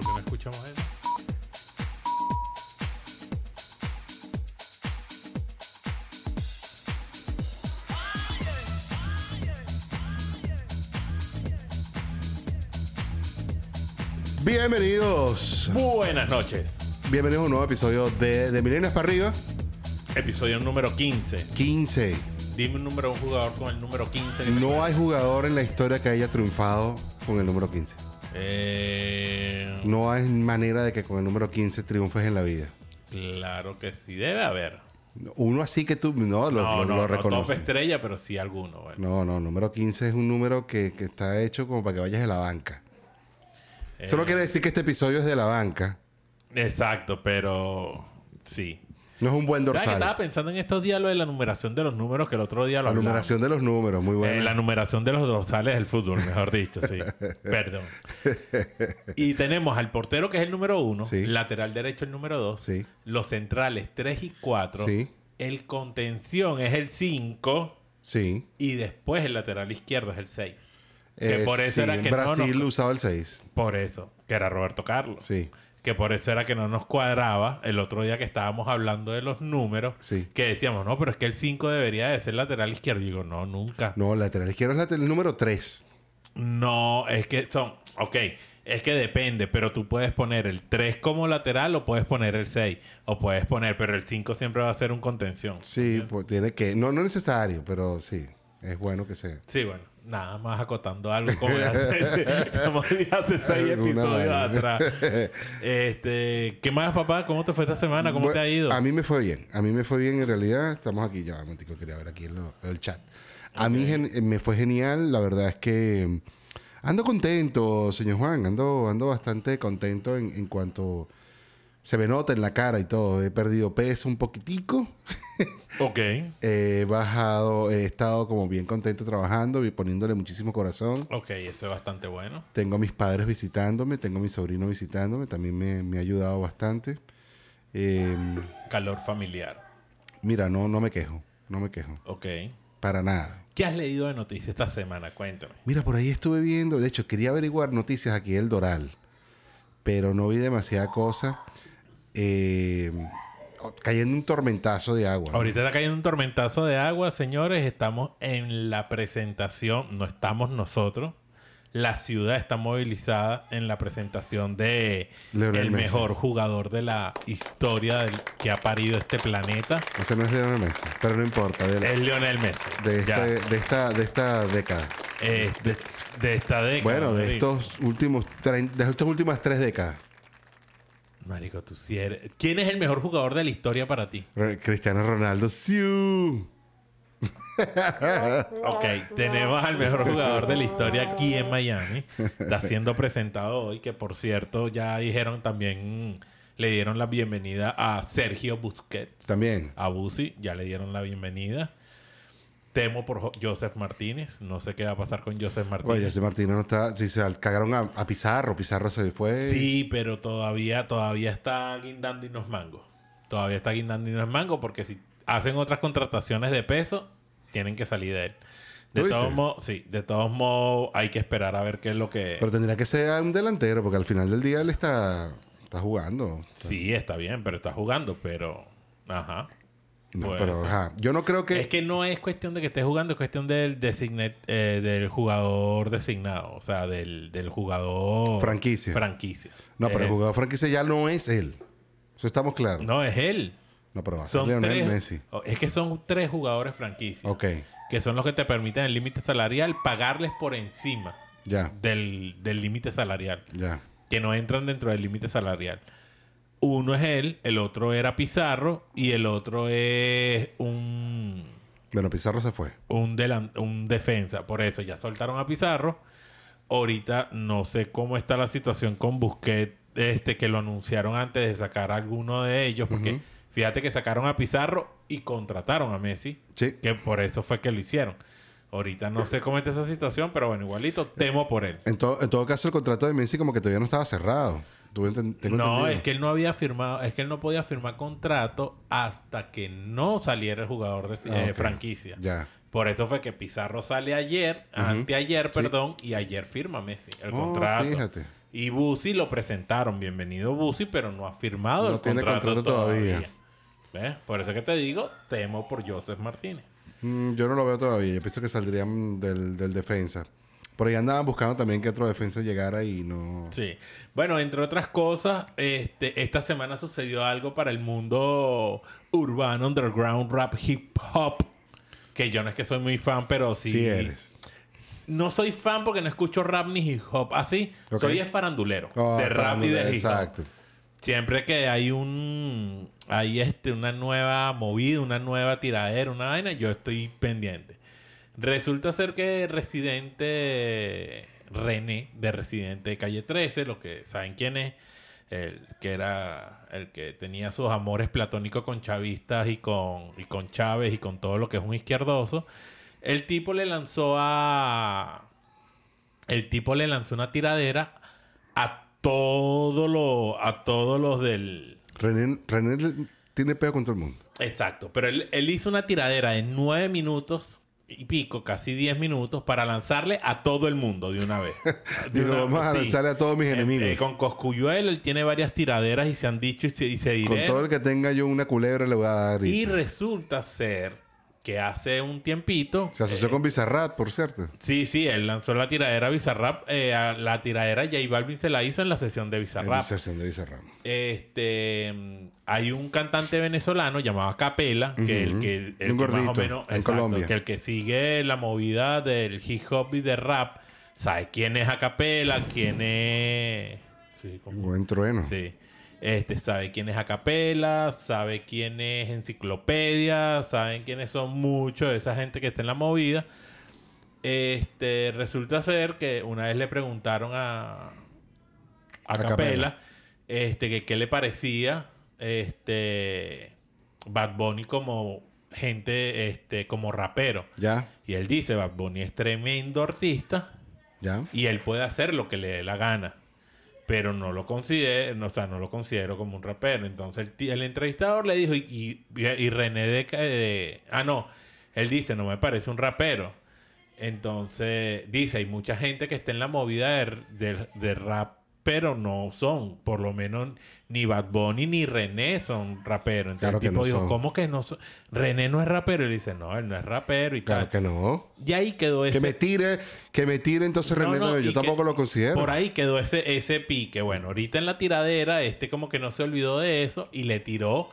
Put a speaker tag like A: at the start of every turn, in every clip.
A: ¿Por qué no escuchamos eso?
B: Bienvenidos.
A: Buenas noches.
B: Bienvenidos a un nuevo episodio de, de Milenios para arriba.
A: Episodio número 15.
B: 15.
A: Dime un número de un jugador con el número 15. que te
B: No hay jugador en la historia que haya triunfado con el número 15.
A: Eh,
B: No hay manera de que con el número 15 triunfes en la vida.
A: Claro que sí, debe haber.
B: Uno así que tú no lo,
A: no,
B: lo-
A: no,
B: lo
A: no top estrella, pero sí alguno. Bueno.
B: No, no, número 15 es un número que, que está hecho como para que vayas de la banca. Eso no
A: Eh,
B: quiere decir que este episodio es de la banca.
A: Exacto, pero sí.
B: No es un buen
A: ¿Sabes que
B: dorsal.
A: estaba pensando en estos días lo de la numeración de los números que el otro día lo
B: La
A: hablamos?
B: numeración de los números, muy
A: Eh,
B: buena.
A: la numeración de los dorsales del fútbol, mejor dicho, sí. Perdón. Y tenemos al portero que es el número uno,
B: Sí.
A: lateral derecho el número dos,
B: Sí.
A: los centrales 3 y 4,
B: Sí.
A: el contención es el 5
B: Sí.
A: y después el lateral izquierdo es el 6. Que
B: Eh,
A: por eso era
B: en
A: que no
B: Brasil
A: nos-
B: usaba el 6.
A: Por eso, que era Roberto Carlos.
B: Sí.
A: Que por eso era que no nos cuadraba el otro día que estábamos hablando de los números.
B: Sí.
A: Que decíamos, no, pero es que el 5 debería de ser lateral izquierdo. Y digo, no, nunca.
B: No, lateral izquierdo es lateral- el número 3.
A: No, es que son. Ok, es que depende, pero tú puedes poner el 3 como lateral o puedes poner el 6. O puedes poner, pero el 5 siempre va a ser un contención.
B: Sí, pues tiene que. No, no es necesario, pero sí. Es bueno que sea.
A: Sí, bueno, nada más acotando algo como de hace, como de hace seis episodios atrás. Este, ¿qué más, papá? ¿Cómo te fue esta semana? ¿Cómo te ha ido?
B: A mí me fue bien. A mí me fue bien en realidad. Estamos aquí, ya, un quería ver aquí en lo- el chat. A mí me fue genial. La verdad es que mm, ando contento, señor Juan. Ando, ando bastante contento en, en cuanto se me nota en la cara y todo. He perdido peso un poquitico.
A: Ok.
B: He bajado, he estado como bien contento trabajando y poniéndole muchísimo corazón.
A: Ok, eso es bastante bueno.
B: Tengo a mis padres visitándome, tengo a mi sobrino visitándome, también me, me ha ayudado bastante. Eh,
A: Calor familiar.
B: mira, no, no me quejo, no me quejo,
A: Ok.
B: para nada.
A: ¿Qué has leído de noticias esta semana? Cuéntame.
B: Mira, por ahí estuve viendo, de hecho, quería averiguar noticias aquí del Doral, pero no vi demasiada cosa. Eh, cayendo un tormentazo de agua.
A: Ahorita está cayendo un tormentazo de agua, señores. Estamos en la presentación, no estamos nosotros. La ciudad está movilizada en la presentación de el
B: Messi.
A: mejor jugador de la historia del- que ha parido este planeta.
B: Ese no es Lionel Messi, pero no importa, de,
A: Es Lionel Messi.
B: de, este- de esta, de esta década.
A: Eh, de, de esta década.
B: Bueno, de estos últimos de estas últimas tres décadas.
A: Marico, tú sí eres. ¿Quién es el mejor jugador de la historia para ti?
B: Re- Cristiano Ronaldo, ¡siu!
A: Ok, tenemos al mejor jugador de la historia aquí en Miami. Está siendo presentado hoy, que por cierto ya dijeron también, mm, le dieron la bienvenida a Sergio Busquets.
B: También.
A: A Busi, ya le dieron la bienvenida. Temo por Jo- Joseph Martínez. No sé qué va a pasar con Joseph Martínez.
B: Oye, ese Martínez no está. Si se cagaron a, a Pizarro, Pizarro se fue.
A: Sí, pero todavía, todavía está guindando y nos mango. Todavía está guindando y nos mango porque si hacen otras contrataciones de peso, tienen que salir de él. De
B: ¿Tú
A: todos modos, sí, de todos modos hay que esperar a ver qué es lo que...
B: Pero tendría que ser un delantero, porque al final del día él está, está jugando.
A: Sí, está bien, pero está jugando, pero... Ajá.
B: No, pero ajá. Yo no creo que.
A: Es que no es cuestión de que esté jugando, es cuestión del designate, eh, del jugador designado. O sea, del, del jugador...
B: Franquicia.
A: Franquicia.
B: no, pero el jugador franquicia ya no es él. Eso estamos claros. No,
A: No, es él.
B: pero va a ser
A: Son
B: Lionel
A: tres,
B: Messi.
A: oh, Es que son tres jugadores franquicia.
B: Ok,
A: Que son los que te permiten el límite salarial pagarles por encima
B: ya,
A: del del límite salarial.
B: ya.
A: Que no entran dentro del límite salarial. Uno es él, el otro era Pizarro y el otro es un,
B: Bueno, Pizarro se fue.
A: un, delan- un defensa. Por eso ya soltaron a Pizarro. Ahorita no sé cómo está la situación con Busquets, este, que lo anunciaron antes de sacar a alguno de ellos. Porque fíjate que sacaron a Pizarro y contrataron a Messi.
B: Sí.
A: Que por eso fue que lo hicieron. Ahorita no sé cómo está esa situación, pero bueno, igualito temo por él.
B: En, to- en todo caso, el contrato de Messi como que todavía no estaba cerrado. Tengo
A: No, es que él no había firmado, es que él no podía firmar contrato hasta que no saliera el jugador de
B: Ah,
A: eh,
B: ok.
A: franquicia.
B: Ya.
A: Por eso fue que Pizarro sale ayer, anteayer,
B: Sí.
A: perdón, y ayer firma Messi el
B: Oh,
A: contrato.
B: fíjate.
A: Y Busi lo presentaron. Bienvenido Busi, pero no ha firmado
B: No
A: el
B: tiene
A: contrato,
B: contrato
A: todavía.
B: todavía.
A: ¿Ves? Por eso que te digo, temo por Joseph Martínez.
B: Mm, yo no lo veo todavía. Yo pienso que saldrían del, del defensa. Por ahí andaban buscando también que otro defensa llegara y no...
A: Sí. Bueno, entre otras cosas, este, esta semana sucedió algo para el mundo urbano, underground, rap, hip hop. Que yo no es que soy muy fan, pero sí.
B: Sí eres.
A: No soy fan porque no escucho rap ni hip hop. Así,
B: Ok.
A: soy es farandulero.
B: Oh,
A: de rap y de hip hop.
B: Exacto.
A: Siempre que hay un hay este una nueva movida, una nueva tiradera, una vaina, yo estoy pendiente. Resulta ser que Residente René de Residente Calle 13, lo que saben quién es, el que era el que tenía sus amores platónicos con chavistas y con y con Chávez y con todo lo que es un izquierdoso, el tipo le lanzó a el tipo le lanzó una tiradera a todo lo a todos los del
B: René, René tiene peo con todo el mundo.
A: exacto pero él, él hizo una tiradera de nueve minutos y pico casi diez minutos para lanzarle a todo el mundo de una vez De una-
B: vamos a
A: sí.
B: lanzarle a todos mis
A: Eh,
B: enemigos.
A: eh, con Coscuyuel él tiene varias tiraderas y se han dicho y se, y se
B: Con todo el que tenga yo una culebra le voy a dar.
A: y
B: Y
A: resulta ser que hace un tiempito
B: se asoció con Bizarrap, por cierto.
A: Sí, sí, él lanzó la tiradera a Bizarrap. eh, a la tiradera J Balvin se la hizo en la sesión de
B: En
A: Bizarrap.
B: inserción de Bizarrap.
A: Este, hay un cantante venezolano llamado Capela, que el que, el
B: Un
A: que más o menos,
B: en
A: exacto,
B: Colombia.
A: que el que sigue la movida del hip hop y de rap, sabe quién es Acapela, quién es, sí, como-
B: Buen trueno.
A: sí. Este, sabe quién es Acapela, sabe quién es Enciclopedia, saben quiénes son muchos de esa gente que está en la movida. Este, resulta ser que una vez le preguntaron a, a
B: A
A: Capela,
B: Capela.
A: este, que qué le parecía este Bad Bunny como gente, este, como rapero.
B: Ya,
A: Y él dice, Bad Bunny es tremendo artista
B: ya.
A: y él puede hacer lo que le dé la gana. Pero no lo considero, no, o sea, no lo considero como un rapero. Entonces el, el entrevistador le dijo, y, y, y René de, de- Ah, no. Él dice, no me parece un rapero. Entonces, dice, hay mucha gente que está en la movida de- de rap, pero no son. Por lo menos ni Bad Bunny ni René son raperos. Entonces
B: Claro
A: el tipo
B: no
A: dijo,
B: son.
A: ¿cómo que no son? René no es rapero. Y él dice, no, él no es rapero y
B: Claro
A: tal.
B: que no.
A: Y ahí quedó ese...
B: Que me tire, que me tire entonces
A: No,
B: René
A: no,
B: Yo tampoco lo considero.
A: Por ahí quedó ese, ese pique. Bueno, ahorita en la tiradera, este como que no se olvidó de eso y le tiró.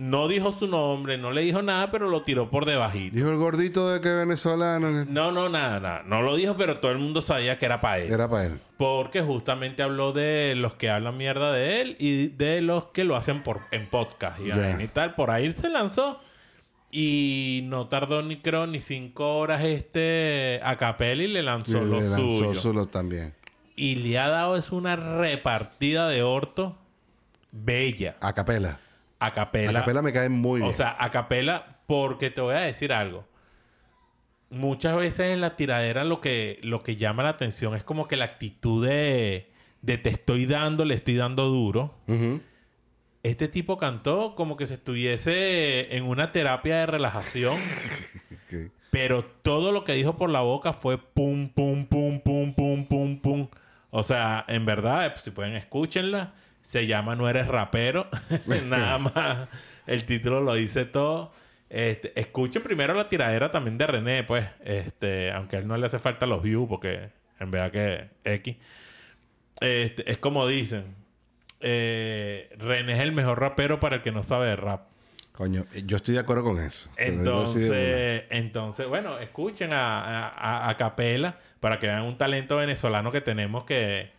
A: No dijo su nombre, no le dijo nada, pero lo tiró por debajito.
B: Dijo el gordito de que venezolano.
A: No, no, nada, nada. No lo dijo, pero todo el mundo sabía que era para él.
B: Era para él.
A: Porque justamente habló de los que hablan mierda de él y de los que lo hacen por, en podcast y, tal. Por ahí se lanzó. Y no tardó ni creo ni cinco horas este a Capelli le lanzó
B: Y
A: lo
B: le lanzó
A: suyo.
B: solo también.
A: Y le ha dado es una repartida de orto bella
B: A capela.
A: A Capela.
B: A capela me cae muy bien.
A: O sea, a Capela, porque te voy a decir algo. Muchas veces en la tiradera lo que, lo que llama la atención es como que la actitud de, de te estoy dando, le estoy dando duro. Este tipo cantó como que se estuviese en una terapia de relajación. Pero todo lo que dijo por la boca fue pum, pum, pum, pum, pum, pum, pum. O sea, en verdad, si pueden, escúchenla. Se llama No eres rapero. Nada más. El título lo dice todo. Este, escuchen primero la tiradera también de René, pues. Este, aunque a él no le hace falta los views, porque en verdad que X. Este, es como dicen. eh, René es el mejor rapero para el que no sabe de rap.
B: Coño, yo estoy de acuerdo con eso.
A: Entonces, entonces, bueno, escuchen a, a, a- a Capela para que vean un talento venezolano que tenemos que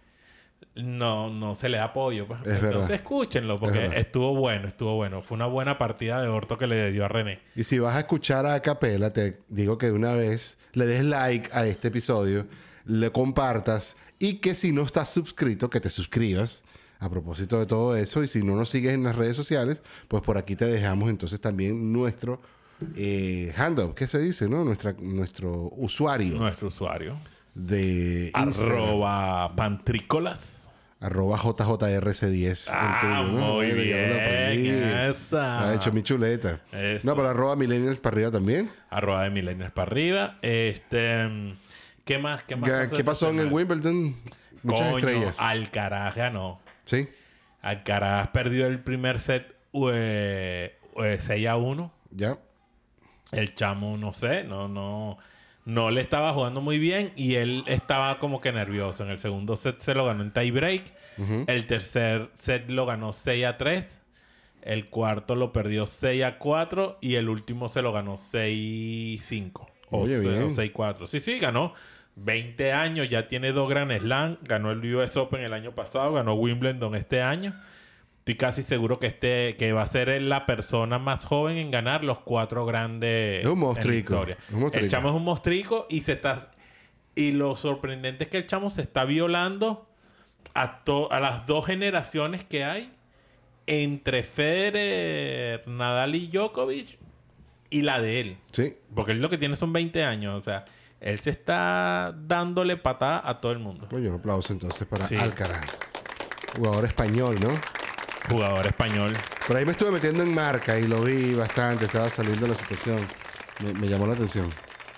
A: no, no se le da apoyo. pues.
B: Es
A: Entonces,
B: verdad.
A: escúchenlo porque estuvo bueno, estuvo bueno. Fue una buena partida de orto que le dio a René.
B: Y si vas a escuchar a Capela, te digo que de una vez le des like a este episodio, le compartas y que si no estás suscrito, que te suscribas a propósito de todo eso. Y si no nos sigues en las redes sociales, pues por aquí te dejamos entonces también nuestro eh, handout, ¿qué se dice? no? Nuestra, nuestro usuario
A: Nuestro usuario.
B: de Instagram.
A: Arroba pantrícolas.
B: Arroba JJRC10.
A: Ah,
B: el tuyo, ¿no?
A: muy bien. Esa.
B: Ha hecho mi chuleta.
A: Eso.
B: No, pero arroba millennials para arriba también.
A: Arroba de milenios para arriba. Este. ¿Qué más? ¿Qué más?
B: ¿Qué pasó en el
A: esta semana?
B: Wimbledon? Muchas
A: Coño,
B: estrellas.
A: Alcaraz ganó.
B: Sí.
A: Alcaraz perdió el primer set eh, eh, 6 a 1.
B: Ya.
A: El chamo, no sé, no, no, no le estaba jugando muy bien y él estaba como que nervioso. En el segundo set se lo ganó en tie break. El tercer set lo ganó 6 a 3. El cuarto lo perdió 6 a 4 y el último se lo ganó 6 5 o,
B: Oye,
A: se-
B: bien.
A: o 6 4. Sí, sí, ganó 20 años, ya tiene dos Grand Slam, ganó el US Open el año pasado, ganó Wimbledon este año. Estoy casi seguro que este que va a ser la persona más joven en ganar los cuatro grandes
B: Es un monstrico.
A: El chamo es un mostrico y se está y lo sorprendente es que el chamo se está violando a, to- a las dos generaciones que hay entre Federer, Nadal y Djokovic y la de él.
B: Sí.
A: Porque él lo que tiene son 20 años. O sea, él se está dándole patada a todo el mundo.
B: Pues un aplauso entonces para
A: Sí.
B: Alcaraz. Jugador español, ¿no?
A: Jugador español.
B: Por ahí me estuve metiendo en marca y lo vi bastante. Estaba saliendo la situación. Me, me llamó la atención.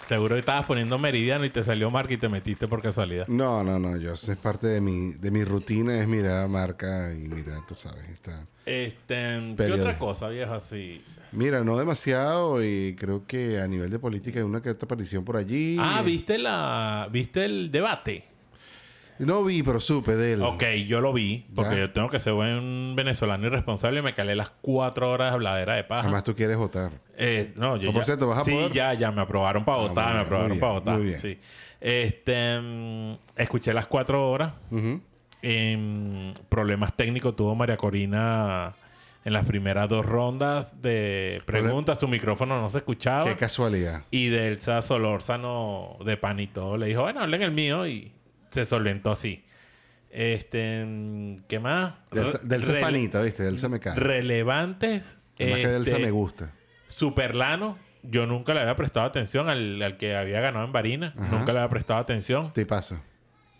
A: Seguro que estabas poniendo meridiano y te salió marca y te metiste por casualidad.
B: No, no, no. Yo es parte de mi, de mi rutina. Es mirar marca y mira, tú sabes. Está.
A: Este, ¿qué otra cosa, viejo? Así.
B: Mira, no demasiado y creo que a nivel de política hay una que otra aparición por allí.
A: Ah, ¿viste la viste el debate?
B: No vi, pero supe de él.
A: Ok, yo lo vi, porque
B: Ya.
A: yo tengo que ser buen venezolano irresponsable y me calé las cuatro horas de habladera de paja.
B: Además tú quieres votar.
A: Eh, no, yo
B: O por
A: ya-
B: cierto, ¿vas a
A: sí,
B: poder?
A: ya, ya me aprobaron para
B: Ah,
A: votar, me aprobaron para votar.
B: muy bien.
A: Sí. Este, escuché las cuatro horas. Em, problemas técnicos tuvo María Corina en las primeras dos rondas de preguntas. Su micrófono no se escuchaba.
B: Qué casualidad.
A: Y de Elsa Solórzano de pan y todo le dijo, bueno, hablen el mío y se solventó así. Este, mm, ¿qué más?
B: Delsa, Delsa es
A: Rele-
B: panita, ¿viste? Delsa me cae.
A: Relevantes.
B: Además que Delsa
A: este,
B: me gusta.
A: Superlano. Yo nunca le había prestado atención al, al que había ganado en Varina.
B: Ajá.
A: Nunca le había prestado atención.
B: Te pasa.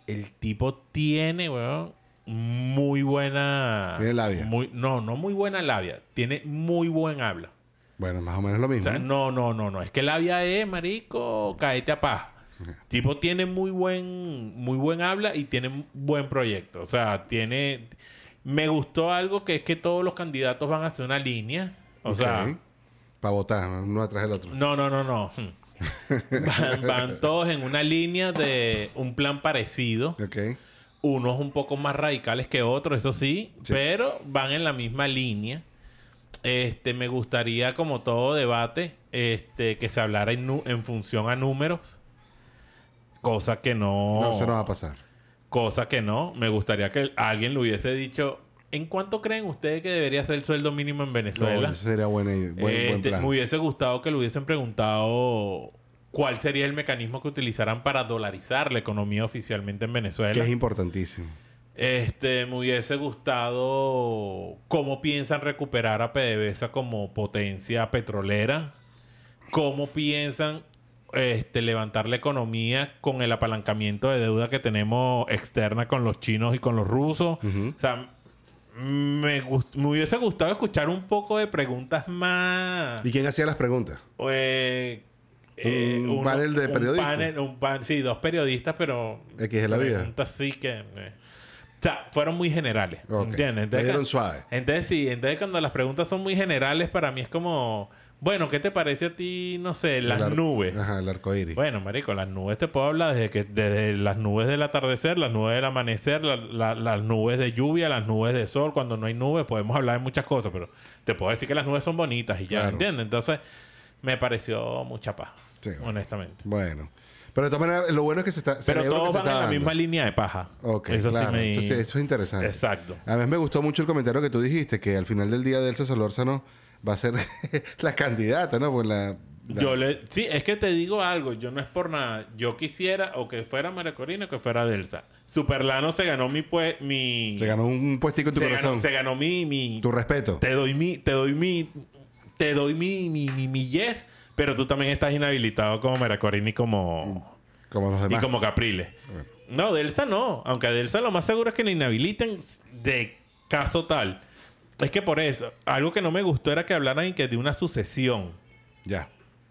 A: El tipo tiene, weón, muy buena...
B: Tiene labia.
A: Muy, no, no muy buena labia. Tiene muy buen habla.
B: Bueno, más o menos lo
A: O
B: mismo.
A: sea, no, no, no, no. Es que labia es, marico, caete a paja. Tipo tiene muy buen, muy buen habla y tiene buen proyecto. O sea, tiene... Me gustó algo que es que todos los candidatos van a hacer una línea. O sea...
B: Para votar, uno atrás del otro.
A: No, no, no, no. van, van todos en una línea de un plan parecido.
B: Ok.
A: Unos un poco más radicales que otros, eso sí,
B: Sí.
A: pero van en la misma línea. Este, me gustaría, como todo debate, este, que se hablara en, en función a números. Cosa que no.
B: No, eso no va a pasar.
A: Cosa que no. Me gustaría que alguien le hubiese dicho. ¿En cuánto creen ustedes que debería ser el sueldo mínimo en
B: No,
A: Venezuela?
B: eso sería buena, buen, buen
A: Este,
B: plan.
A: me hubiese gustado que le hubiesen preguntado cuál sería el mecanismo que utilizaran para dolarizar la economía oficialmente en Venezuela.
B: Que es importantísimo.
A: Este, me hubiese gustado cómo piensan recuperar a PDVSA como potencia petrolera. Cómo piensan este, levantar la economía con el apalancamiento de deuda que tenemos externa con los chinos y con los rusos. O sea, me, hubiese gustado escuchar un poco de preguntas más...
B: ¿Y quién hacía las preguntas?
A: Eh, eh,
B: Un
A: uno-
B: panel de
A: un
B: periodistas.
A: panel- un pan- sí, dos periodistas, pero...
B: X es la vida.
A: Preguntas sí que... eh, o sea, fueron muy generales.
B: Ok.
A: ¿Entiendes?
B: Dieron suave.
A: entonces sí, entonces cuando las preguntas son muy generales, para mí es como... Bueno, ¿qué te parece a ti, no sé, las
B: El
A: nubes?
B: Ajá, el arco iris.
A: Bueno, marico, las nubes te puedo hablar desde que desde las nubes del atardecer, las nubes del amanecer, la- la- las nubes de lluvia, las nubes de sol, cuando no hay nubes, podemos hablar de muchas cosas, pero te puedo decir que las nubes son bonitas y ya,
B: Claro.
A: ¿entiendes? Entonces, me pareció mucha paja,
B: Sí, bueno.
A: honestamente.
B: Bueno. Pero de todas maneras, lo bueno es que se está.
A: Pero
B: que
A: todos
B: se
A: van en la
B: dando.
A: misma línea de paja.
B: Ok,
A: eso
B: claro.
A: sí me...
B: Eso, es interesante.
A: Exacto.
B: A mí me gustó mucho el comentario que tú dijiste, que al final del día Delsa Solórzano va a ser la candidata, ¿no? Pues la, la-
A: Yo le... Sí, es que te digo algo. Yo no es por nada. Yo quisiera o que fuera María Corina o que fuera Delsa. Superlano se ganó mi... Pue... mi...
B: Se ganó un puestico en tu
A: se
B: corazón.
A: ganó, se ganó mi... mi...
B: Tu respeto.
A: Te doy mi... Te doy mi... Te doy mi... Mi, mi, mi yes. Pero tú también estás inhabilitado como María Corina y como...
B: Como los
A: Y
B: demás.
A: como Capriles. No, Delsa no. Aunque a Delsa lo más seguro es que le inhabiliten de caso tal. Es que por eso, algo que no me gustó era que hablaran y que de una sucesión.
B: Ya.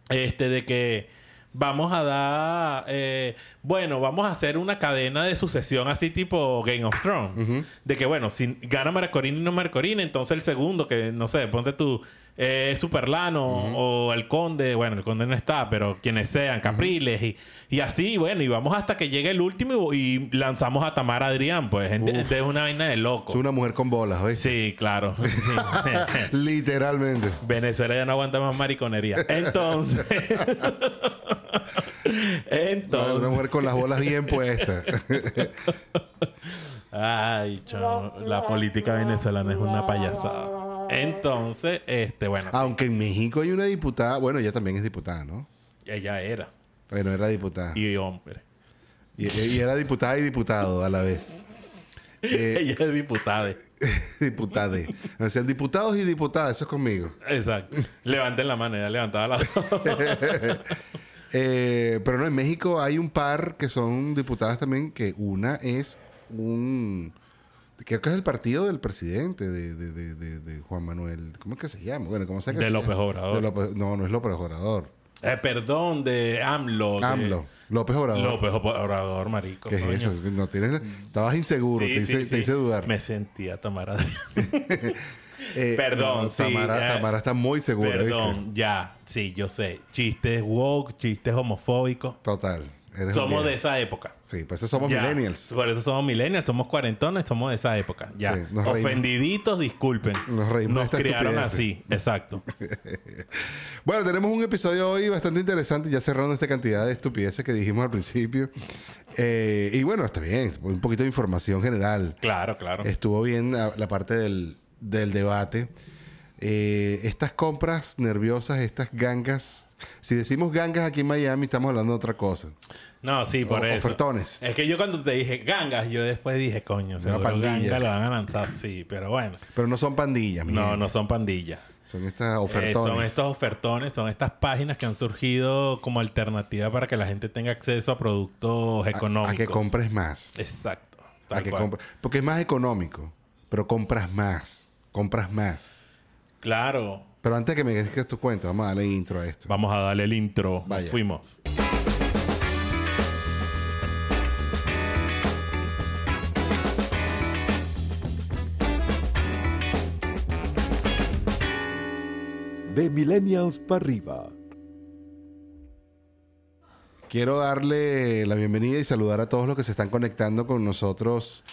A: Este, de que vamos a dar, eh, bueno, vamos a hacer una cadena de sucesión así tipo Game of Thrones. De que, bueno, si gana Marcorini y no Marcorini, entonces el segundo, que no sé, ponte tú, eh, Superlano o el Conde, bueno, el Conde no está, pero quienes sean, Capriles y, y así, bueno, y vamos hasta que llegue el último y, lanzamos a Tamara Adrián, pues es, una vaina de loco.
B: Es una mujer con bolas, ¿ves?
A: Sí, claro.
B: Literalmente.
A: Venezuela ya no aguanta más mariconería. Entonces. Entonces.
B: Una mujer con las bolas bien puestas.
A: Ay, la política venezolana es una payasada. Entonces, este, bueno.
B: Aunque en México hay una diputada, bueno, ella también es diputada, ¿no?
A: Ella era.
B: Bueno, era diputada.
A: Y hombre.
B: Y, era diputada y diputado a la vez.
A: Eh, ella es diputada.
B: diputada. O sea, diputados y diputadas, eso es conmigo.
A: Exacto. Levanten la mano, ya levantaba la
B: eh, pero no, en México hay un par que son diputadas también, que una es un Creo que es el partido del presidente de, de, de, de Juan Manuel. ¿Cómo es que se llama? Bueno, ¿cómo se llama?
A: De López Obrador.
B: no, no es López Obrador.
A: Eh, perdón, de AMLO.
B: AMLO. López Obrador.
A: López Obrador, marico.
B: ¿Qué es eso? No tienes, estabas inseguro, te, hice, te, hice, dudar.
A: Me sentía Tamara. eh, perdón, sí.
B: Tamara, eh, Tamara, está muy segura.
A: Perdón, ya. Sí, yo sé. Chistes woke, chistes homofóbicos.
B: Total
A: somos de esa época.
B: Sí, pues eso somos millennials.
A: Por eso somos millennials, somos cuarentones, somos de esa época. Ya. Ofendiditos, disculpen.
B: Nos reímos.
A: Nos criaron así, exacto.
B: bueno, tenemos un episodio hoy bastante interesante, ya cerrando esta cantidad de estupideces que dijimos al principio. Eh, y bueno, está bien, un poquito de información general.
A: Claro, claro.
B: Estuvo bien la, parte del, del debate. Eh, estas compras nerviosas, estas gangas. Si decimos gangas aquí en Miami, estamos hablando de otra cosa.
A: No, sí, por eso.
B: Ofertones.
A: Es que yo cuando te dije gangas, yo después dije, coño, seguro gangas lo van a lanzar, sí, pero bueno.
B: Pero no son pandillas,
A: No, no son pandillas.
B: Son estas ofertones.
A: Eh, son estos ofertones, son estas páginas que han surgido como alternativa para que la gente tenga acceso a productos económicos.
B: A, que compres más.
A: Exacto.
B: Porque es más económico, pero compras más. Compras más.
A: Claro.
B: Pero antes que me digas tu cuenta, vamos a darle intro a esto.
A: Vamos a darle el intro. Vaya. Fuimos.
C: De Millennials para arriba.
B: Quiero darle la bienvenida y saludar a todos los que se están conectando con nosotros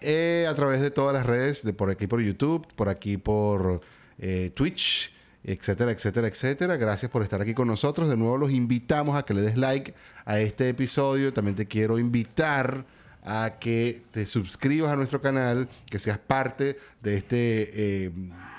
B: eh, a través de todas las redes, de por aquí por YouTube, por aquí por eh, Twitch, etcétera, etcétera, etcétera. Gracias por estar aquí con nosotros. De nuevo los invitamos a que le des like a este episodio. También te quiero invitar a que te suscribas a nuestro canal, que seas parte de este eh,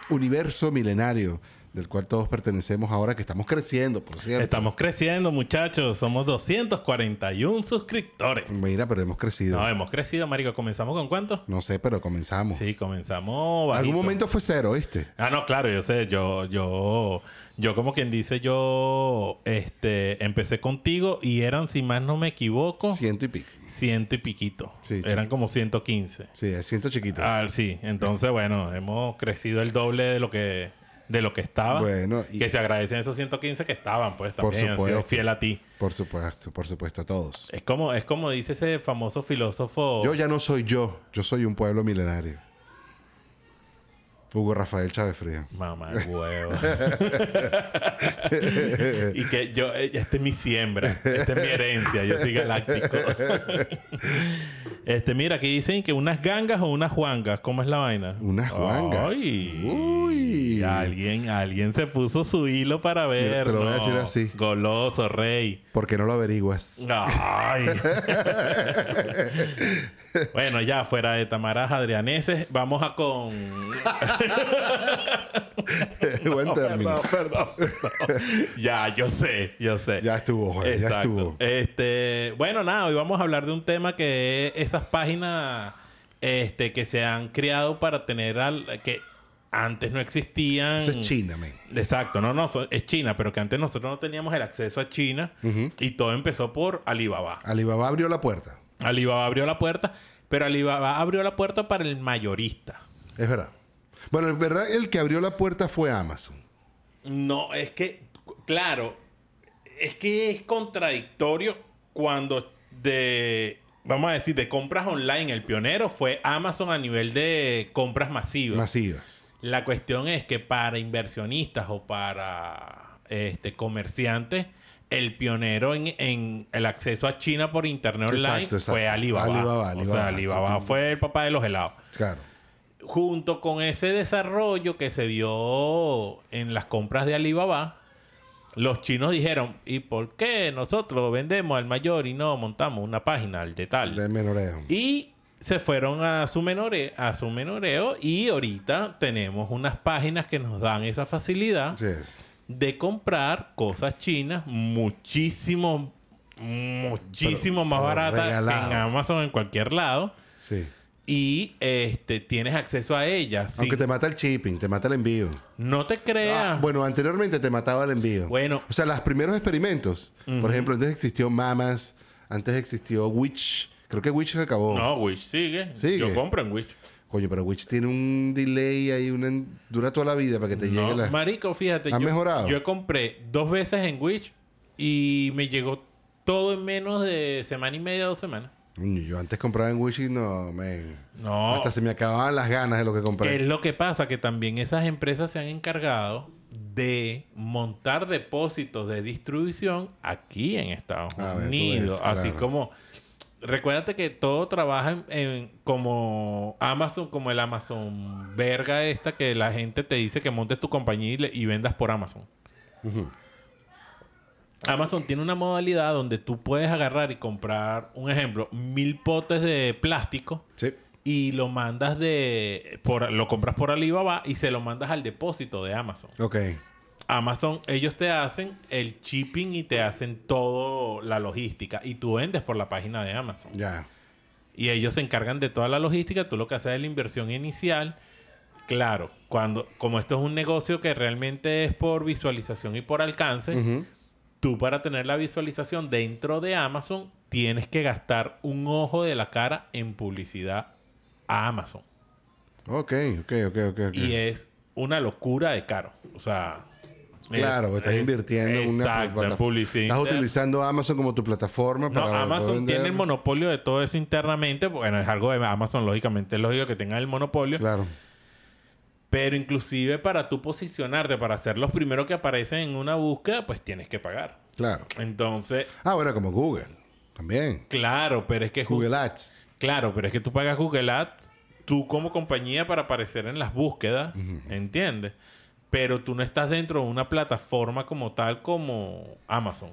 B: universo milenario del cual todos pertenecemos ahora que estamos creciendo, por cierto.
A: Estamos creciendo, muchachos. Somos 241 suscriptores.
B: Mira, pero hemos crecido.
A: No, hemos crecido, marico. ¿Comenzamos con cuánto?
B: No sé, pero comenzamos.
A: Sí, comenzamos
B: Algún momento fue cero, ¿viste?
A: Ah, no, claro, yo sé. Yo, yo, yo como quien dice, yo este, empecé contigo y eran, si más no me equivoco...
B: Ciento y pico.
A: Ciento y piquito. Sí, eran como 115.
B: Sí, es ciento chiquito.
A: Ah, sí. Entonces, bueno, hemos crecido el doble de lo que de lo que estaba. Bueno, y que se agradecen esos 115 que estaban, pues también por supuesto, fiel a ti.
B: Por supuesto, por supuesto, a todos.
A: Es como, es como dice ese famoso filósofo.
B: Yo ya no soy yo, yo soy un pueblo milenario. Hugo Rafael Chávez Frío.
A: Mamá, huevo. y que yo, eh, esta es mi siembra, esta es mi herencia, yo soy galáctico. este, mira, aquí dicen que unas gangas o unas juangas, ¿cómo es la vaina?
B: Unas juangas.
A: Ay, Uy. Alguien, alguien se puso su hilo para ver.
B: Te lo voy a decir así.
A: Goloso, rey.
B: ¿Por qué no lo averiguas?
A: Ay. bueno, ya fuera de Tamaras Adrianeses, vamos a con.
B: Buen término.
A: Perdón, perdón, ya, yo sé, yo sé.
B: Ya estuvo, ya estuvo.
A: Este, bueno, nada, hoy vamos a hablar de un tema que es esas páginas este, que se han creado para tener al, que antes no existían.
B: Eso es China, man.
A: Exacto, no, no, es China, pero que antes nosotros no teníamos el acceso a China y todo empezó por Alibaba.
B: Alibaba abrió la puerta.
A: Alibaba abrió la puerta, pero Alibaba abrió la puerta para el mayorista.
B: Es verdad. Bueno, es verdad, el que abrió la puerta fue Amazon.
A: No, es que, claro, es que es contradictorio cuando de, vamos a decir, de compras online, el pionero fue Amazon a nivel de compras masivas.
B: Masivas.
A: La cuestión es que para inversionistas o para este, comerciantes, el pionero en, en el acceso a China por internet online
B: Exacto, exacto.
A: fue Alibaba.
B: Alibaba,
A: O sea, Alibaba fue el papá de los helados.
B: Claro.
A: Junto con ese desarrollo que se vio en las compras de Alibaba, los chinos dijeron, ¿y por qué nosotros vendemos al mayor y no montamos una página al de tal?
B: De menoreo.
A: Y se fueron a su, menore, a su menoreo y ahorita tenemos unas páginas que nos dan esa facilidad de comprar cosas chinas muchísimo, muchísimo
B: Pero-
A: más baratas que en. Amazon en cualquier lado.
B: Sí.
A: Y este tienes acceso a ellas.
B: Aunque
A: sin-
B: te mata el shipping, te mata el envío.
A: No te creas.
B: Ah, bueno, anteriormente te mataba el envío.
A: Bueno.
B: O sea, los primeros experimentos. Por ejemplo, antes existió Mamas, antes existió Witch. Creo que Witch se acabó.
A: No, Wish sigue.
B: Sigue.
A: Yo compro en Wish.
B: Coño, pero Witch tiene un delay ahí, una, dura toda la vida para que te
A: No,
B: llegue la...
A: Marico, fíjate.
B: ¿Ha
A: yo,
B: mejorado?
A: Yo compré dos veces en Wish y me llegó todo en menos de semana y media, dos semanas.
B: Yo antes compraba en Wish y no, man.
A: No.
B: Hasta se me acababan las ganas de lo que
A: ¿Qué
B: compré.
A: es lo que pasa? Que también esas empresas se han encargado de montar depósitos de distribución aquí en Estados
B: ver,
A: Unidos.
B: ves,
A: Así
B: claro.
A: como... Recuérdate que todo trabaja en, en- como Amazon, como el Amazon verga esta que la gente te dice que montes tu compañía y, le- y vendas por Amazon. Amazon tiene una modalidad donde tú puedes agarrar y comprar, un ejemplo, mil potes de plástico
B: Sí.
A: y lo mandas de por lo compras por Alibaba y se lo mandas al depósito de Amazon.
B: Ok.
A: Amazon ellos te hacen el shipping y te hacen todo la logística y tú vendes por la página de Amazon.
B: Ya.
A: Y ellos se encargan de toda la logística, tú lo que haces es la inversión inicial. Claro, cuando como esto es un negocio que realmente es por visualización y por alcance, tú para tener la visualización dentro de Amazon tienes que gastar un ojo de la cara en publicidad a Amazon.
B: Ok, ok, ok, ok. ok.
A: Y es una locura de caro. O sea.
B: Claro, estás
A: es-
B: invirtiendo en una
A: Exacto,
B: plataforma.
A: publicidad.
B: Estás utilizando Amazon como tu plataforma
A: No,
B: para poder
A: Amazon tiene el monopolio de todo eso internamente. Bueno, es algo de Amazon, lógicamente es lógico que tenga el monopolio.
B: Claro.
A: Pero inclusive para tú posicionarte, para ser los primeros que aparecen en una búsqueda, pues tienes que pagar.
B: Claro.
A: Entonces,
B: Ah, bueno, como Google. También.
A: claro, pero es que...
B: Google Ads.
A: Claro, pero es que tú pagas Google Ads, tú como compañía para aparecer en las búsquedas, ¿entiendes? Pero tú no estás dentro de una plataforma como tal como Amazon.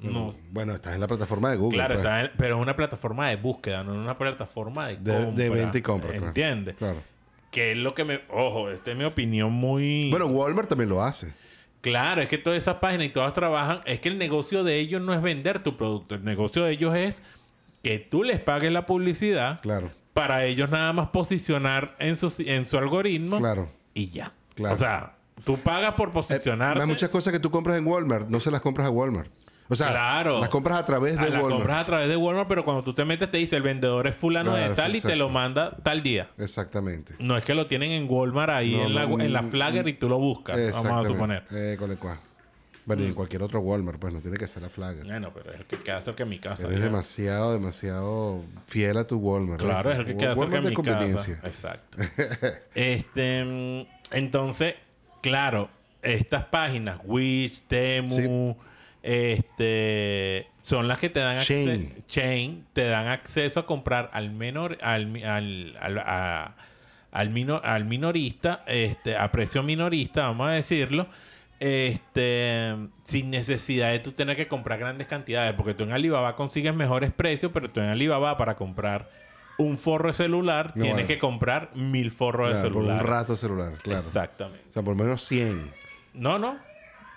A: No.
B: Bueno, estás en la plataforma de Google.
A: Claro,
B: pues.
A: en- pero es una plataforma de búsqueda, no es una plataforma de,
B: de,
A: compra.
B: de venta y compra.
A: ¿Entiendes?
B: Claro.
A: Que es lo que me... Ojo, esta es mi opinión muy...
B: Bueno, Walmart también lo hace.
A: Claro, es que todas esas páginas y todas trabajan. Es que el negocio de ellos no es vender tu producto. El negocio de ellos es que tú les pagues la publicidad
B: Claro.
A: para ellos nada más posicionar en su, en su algoritmo
B: Claro.
A: y ya.
B: Claro.
A: O sea, tú pagas por
B: Eh,
A: posicionar.
B: hay muchas cosas que tú compras en Walmart, no se las compras a Walmart. O sea,
A: Claro.
B: las compras a través de
A: la
B: Walmart.
A: compras a través de Walmart, pero cuando tú te metes te dice el vendedor es fulano de tal y te lo manda tal día.
B: Exactamente.
A: No es que lo tienen en Walmart ahí
B: No,
A: en, la,
B: no,
A: en la
B: mm,
A: flagger y tú lo buscas. Vamos a suponer.
B: Eh, con el cual. Bueno, y en cualquier otro Walmart, pues no tiene que ser la Flagger.
A: Bueno, pero es el que queda cerca de mi casa.
B: Eres
A: ya.
B: demasiado, demasiado fiel a tu Walmart.
A: Claro, es el que queda cerca
B: Walmart
A: de mi
B: conveniencia.
A: casa. Exacto. este, mm, entonces, claro, estas páginas, Wish, Temu, este, son las que te dan acceso,
B: Chain.
A: Te dan acceso a comprar al menor, al, al, al, a- al al minorista, este, a precio minorista, vamos a decirlo. Este, sin necesidad de tú tener que comprar grandes cantidades, porque tú en Alibaba consigues mejores precios, pero tú en Alibaba para comprar un forro de celular
B: No,
A: tienes que comprar mil forros
B: Claro,
A: de
B: por
A: celular.
B: un rato celular, claro.
A: Exactamente.
B: O sea, por lo menos 100.
A: No, no.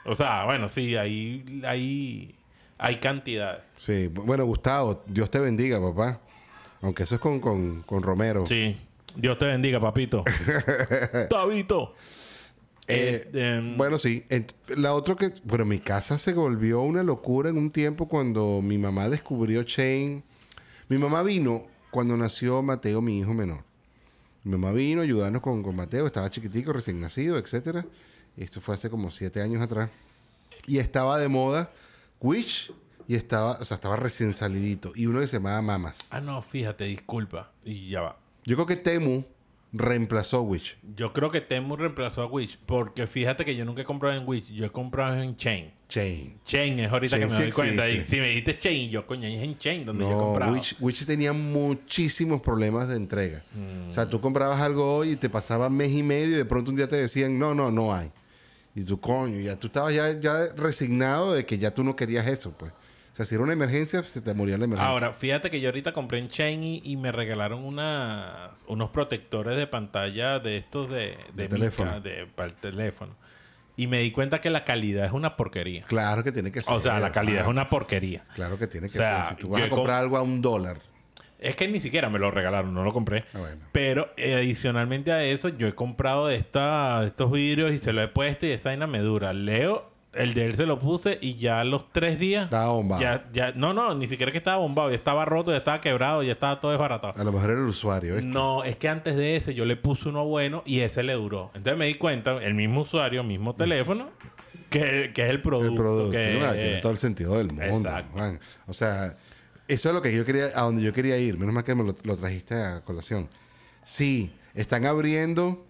A: O sea, bueno, sí, ahí, ahí hay cantidades.
B: Sí. Bueno, Gustavo, Dios te bendiga, papá. Aunque eso es con, con, con Romero.
A: Sí. Dios te bendiga, papito. Tabito.
B: Eh,
A: Este,
B: Bueno, sí. La otra que... Bueno, mi casa se volvió una locura en un tiempo cuando mi mamá descubrió Chain. Mi mamá vino cuando nació Mateo, mi hijo menor. Mi mamá vino a ayudarnos con, con Mateo. Estaba chiquitico, recién nacido, etcétera. Esto fue hace como siete años atrás. Y estaba de moda Wish y estaba, o sea, estaba recién salidito. Y uno que se llamaba Mamas.
A: Ah, no, fíjate, disculpa. Y ya va.
B: Yo creo que Temu reemplazó Wish.
A: Yo creo que Temu reemplazó a Wish. Porque fíjate que yo nunca he comprado en Wish. Yo he comprado en Chain.
B: Chain.
A: Chain es ahorita
B: Chain
A: que me
B: sí
A: doy cuenta. Y si me dijiste Chain, yo, coño, es en Chain donde yo comprado.
B: Wish, Wish tenía muchísimos problemas de entrega. O sea, tú comprabas algo hoy y te pasaba mes y medio y de pronto un día te decían, no, no, no hay. Y tú, coño, ya tú estabas ya, ya resignado de que ya tú no querías eso, pues. O sea, si era una emergencia, se te moría la emergencia.
A: Ahora, fíjate que yo ahorita compré en Chain y, me regalaron una, unos protectores de pantalla de estos de, de,
B: De teléfono.
A: de, para el teléfono. Y me di cuenta que la calidad es una porquería.
B: Claro que tiene que ser.
A: O sea, la calidad es una porquería.
B: Claro que tiene que
A: O sea,
B: ser. Si tú vas a comprar
A: com-
B: algo a un dólar.
A: Es que ni siquiera me lo regalaron, no lo compré.
B: Ah, bueno.
A: Pero eh, adicionalmente a eso, yo he comprado esta, estos vidrios y se lo he puesto y esa vaina me dura. Leo, el de él se lo puse y ya a los tres días.
B: Estaba bombado.
A: Ya, ya, no, no, ni siquiera que estaba bombado, ya estaba roto, ya estaba quebrado, ya estaba todo desbaratado.
B: A lo mejor era el usuario.
A: No, es que antes de ese yo le puse uno bueno y ese le duró. Entonces me di cuenta, el mismo usuario, mismo teléfono, que, que es el producto.
B: el producto.
A: que-
B: ¿no? tiene todo el sentido del mundo. O sea, eso es lo que yo quería, a donde yo quería ir. Menos mal que me lo, lo trajiste a colación. Sí, están abriendo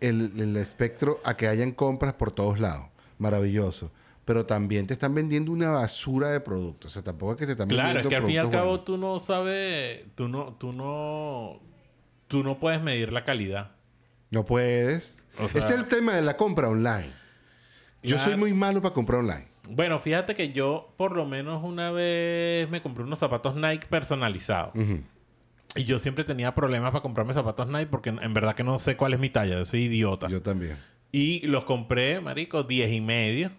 B: el, el espectro a que hayan compras por todos lados. Maravilloso. Pero también te están vendiendo una basura de productos. O sea, tampoco es que te están
A: Claro,
B: vendiendo
A: es que al fin y al cabo
B: buenos.
A: tú no sabes, tú no, tú no, tú no puedes medir la calidad.
B: No puedes.
A: O sea-
B: Ese es el tema de la compra online. Yo
A: Claro.
B: soy muy malo para comprar online.
A: Bueno, fíjate que yo por lo menos una vez me compré unos zapatos Nike personalizados. Y yo siempre tenía problemas para comprarme zapatos Nike porque en en verdad que no sé cuál es mi talla. Yo soy idiota.
B: Yo también.
A: Y los compré, marico, 10 y medio.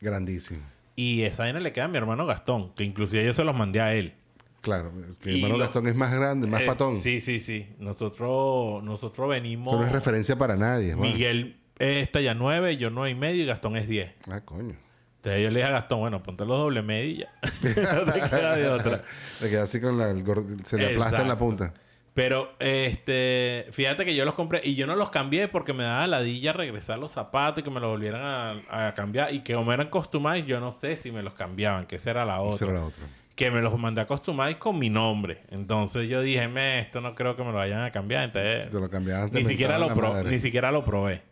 B: Grandísimo.
A: Y esa vaina le queda a mi hermano Gastón, que inclusive yo se los mandé a él.
B: Claro. Que
A: Y
B: hermano
A: lo-
B: Gastón es más grande, más
A: Eh,
B: patón.
A: Sí, sí, sí. Nosotros, nosotros venimos.
B: Eso no es referencia para nadie.
A: Miguel es talla 9, yo 9 y medio y Gastón es 10.
B: Ah, coño.
A: Entonces yo le dije a Gastón, bueno, ponte los doble ya. no te queda de otra.
B: Se queda así con la... el Se le aplasta en la punta.
A: Pero, este, fíjate que yo los compré y yo no los cambié porque me daba ladilla regresar los zapatos y que me los volvieran a, a cambiar. Y que como eran customize, yo no sé si me los cambiaban, que esa era la otra.
B: Esa era la otra.
A: Que me los mandé a customize con mi nombre. Entonces yo dije, me, esto no creo que me lo vayan a cambiar. Entonces,
B: Si te lo cambiaban, te
A: ni siquiera,
B: mentaban
A: lo
B: la
A: pro-
B: madre.
A: ni siquiera lo probé.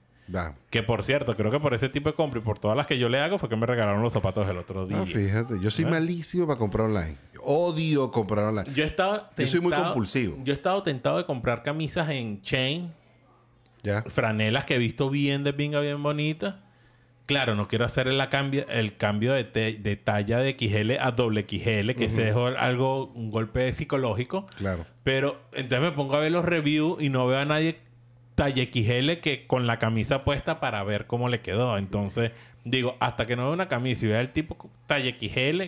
A: Que por cierto, creo que por ese tipo de compra y por todas las que yo le hago fue que me regalaron los zapatos el otro día.
B: Ah, fíjate. Yo soy malísimo para comprar online. Odio comprar online.
A: Yo he estado
B: Yo soy muy
A: tentado-
B: compulsivo.
A: Yo he estado tentado de comprar camisas en chain,
B: ¿Ya?
A: franelas que he visto bien de pinga, bien bonitas. Claro, no quiero hacer el cambio, el cambio de, te- de talla de XL a doble XL, que ese es algo, un golpe psicológico.
B: Claro.
A: Pero entonces me pongo a ver los reviews y no veo a nadie talla XL que con la camisa puesta para ver cómo le quedó. Entonces, digo, hasta que no vea una camisa y vea el tipo talla XL,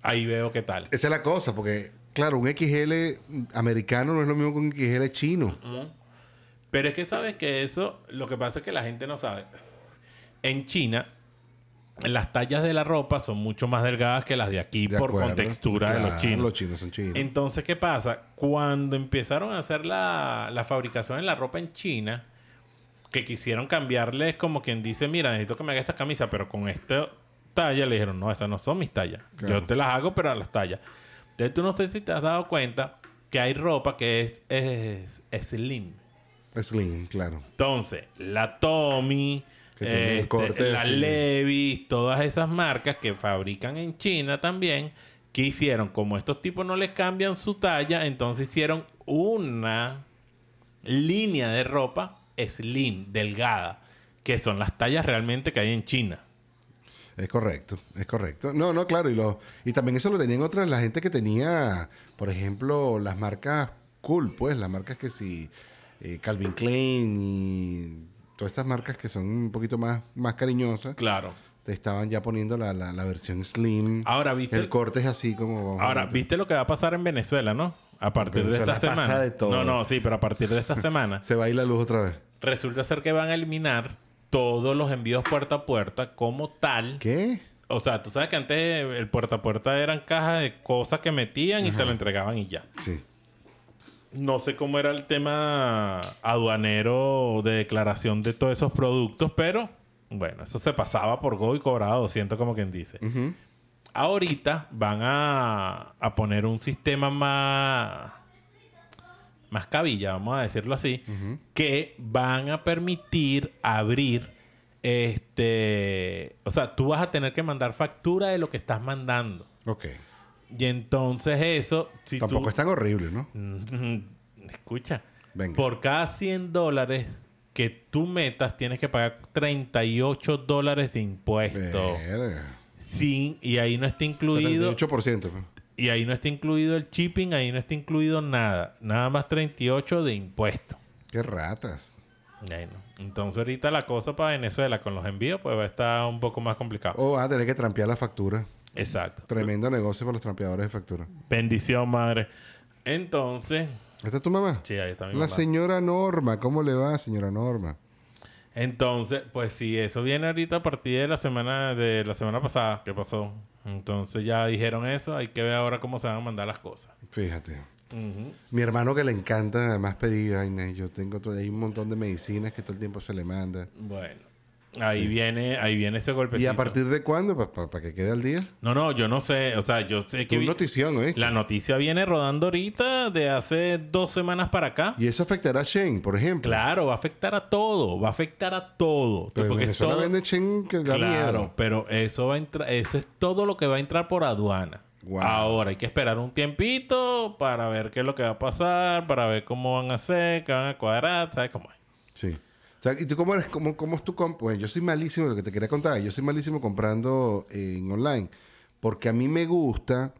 A: ahí veo qué tal.
B: Esa es la cosa, porque, claro, un XL americano no es lo mismo que un XL chino.
A: Pero es que sabes que eso, lo que pasa es que la gente no sabe. En China, las tallas de la ropa son mucho más delgadas que las de aquí
B: De
A: por
B: acuerdo.
A: contextura de los chinos.
B: Los chinos son chinos.
A: Entonces, ¿qué pasa? Cuando empezaron a hacer la, la fabricación de la ropa en China, que quisieron cambiarles como quien dice, mira, necesito que me haga esta camisa, pero con esta talla, le dijeron, no, esas no son mis tallas.
B: Claro.
A: Yo te las hago, pero a las tallas. Entonces, tú no sé si te has dado cuenta que hay ropa que es, es, es slim.
B: Slim, claro.
A: Entonces, la Tommy,
B: Que tiene el
A: este,
B: corte
A: la
B: así.
A: Levi's, todas esas marcas que fabrican en China también, que hicieron? Como estos tipos no les cambian su talla, entonces hicieron una línea de ropa slim, delgada, que son las tallas realmente que hay en China.
B: Es correcto, es correcto. No, no, claro. Y, lo, y también eso lo tenían otras, la gente que tenía, por ejemplo, las marcas cool, pues, las marcas que sí, eh, Calvin Klein y todas estas marcas que son un poquito más, más cariñosas,
A: Claro.
B: te estaban ya poniendo la, la, la versión slim.
A: Ahora, ¿viste?
B: El corte es así como...
A: Ahora, ¿viste lo que va a pasar en Venezuela, no? A partir de esta
B: pasa
A: semana.
B: de todo.
A: No, no, sí, pero a partir de esta semana.
B: Se va a ir la luz otra vez.
A: Resulta ser que van a eliminar todos los envíos puerta a puerta como tal.
B: ¿Qué?
A: O sea, tú sabes que antes el puerta a puerta eran cajas de cosas que metían y te lo entregaban y ya.
B: Sí.
A: No sé cómo era el tema aduanero de declaración de todos esos productos, pero bueno, eso se pasaba por Go y cobraba 200 como quien dice. Ahorita van a, a poner un sistema más más cabilla, vamos a decirlo así, que van a permitir abrir este, o sea, tú vas a tener que mandar factura de lo que estás mandando.
B: Ok.
A: Y entonces eso, si
B: Tampoco
A: tú...
B: es tan horrible, ¿no?
A: Escucha.
B: Venga.
A: Por cada 100 dólares que tú metas, tienes que pagar 38 dólares de impuesto.
B: Verga.
A: Sin, y ahí no está incluido.
B: 78%. pues.
A: Y ahí no está incluido el shipping, ahí no está incluido nada. Nada más 38 de impuesto.
B: Qué ratas.
A: Bueno, entonces ahorita la cosa para Venezuela con los envíos pues va a estar un poco más complicado.
B: O vas a tener que trampear la factura.
A: Exacto.
B: Tremendo negocio para los trampeadores de factura.
A: Bendición, madre. Entonces,
B: ¿Esta es tu mamá?
A: sí, ahí está mi
B: La
A: mamá.
B: señora Norma. ¿Cómo le va, señora Norma?
A: Entonces, pues sí, eso viene ahorita a partir de la semana de la semana pasada que pasó. Entonces ya dijeron eso, hay que ver ahora cómo se van a mandar las cosas.
B: Fíjate. Mi hermano que le encanta además pedir, ay, yo tengo todo, hay un montón de medicinas que todo el tiempo se le manda.
A: Bueno, ahí viene, ahí viene ese golpecito.
B: ¿Y a partir de cuándo? Para que quede al día.
A: No, no, yo no sé, o sea, yo sé que vi-
B: notición, ¿eh?
A: la noticia viene rodando ahorita de hace dos semanas para acá.
B: Y eso afectará a Shane, por ejemplo.
A: Claro, va a afectar a todo, va a afectar a todo.
B: Pero
A: Porque
B: Venezuela
A: todo-
B: vende Shane que da
A: Claro,
B: miedo.
A: pero eso va a entrar, eso es todo lo que va a entrar por aduana.
B: Wow.
A: Ahora hay que esperar un tiempito para ver qué es lo que va a pasar, para ver cómo van a hacer, qué van a cuadrar, ¿sabes cómo es?
B: Sí. O sea, ¿y tú cómo eres? ¿Cómo, cómo es tu comp? Bueno, yo soy malísimo, lo que te quería contar, yo soy malísimo comprando en online. Porque a mí me gusta...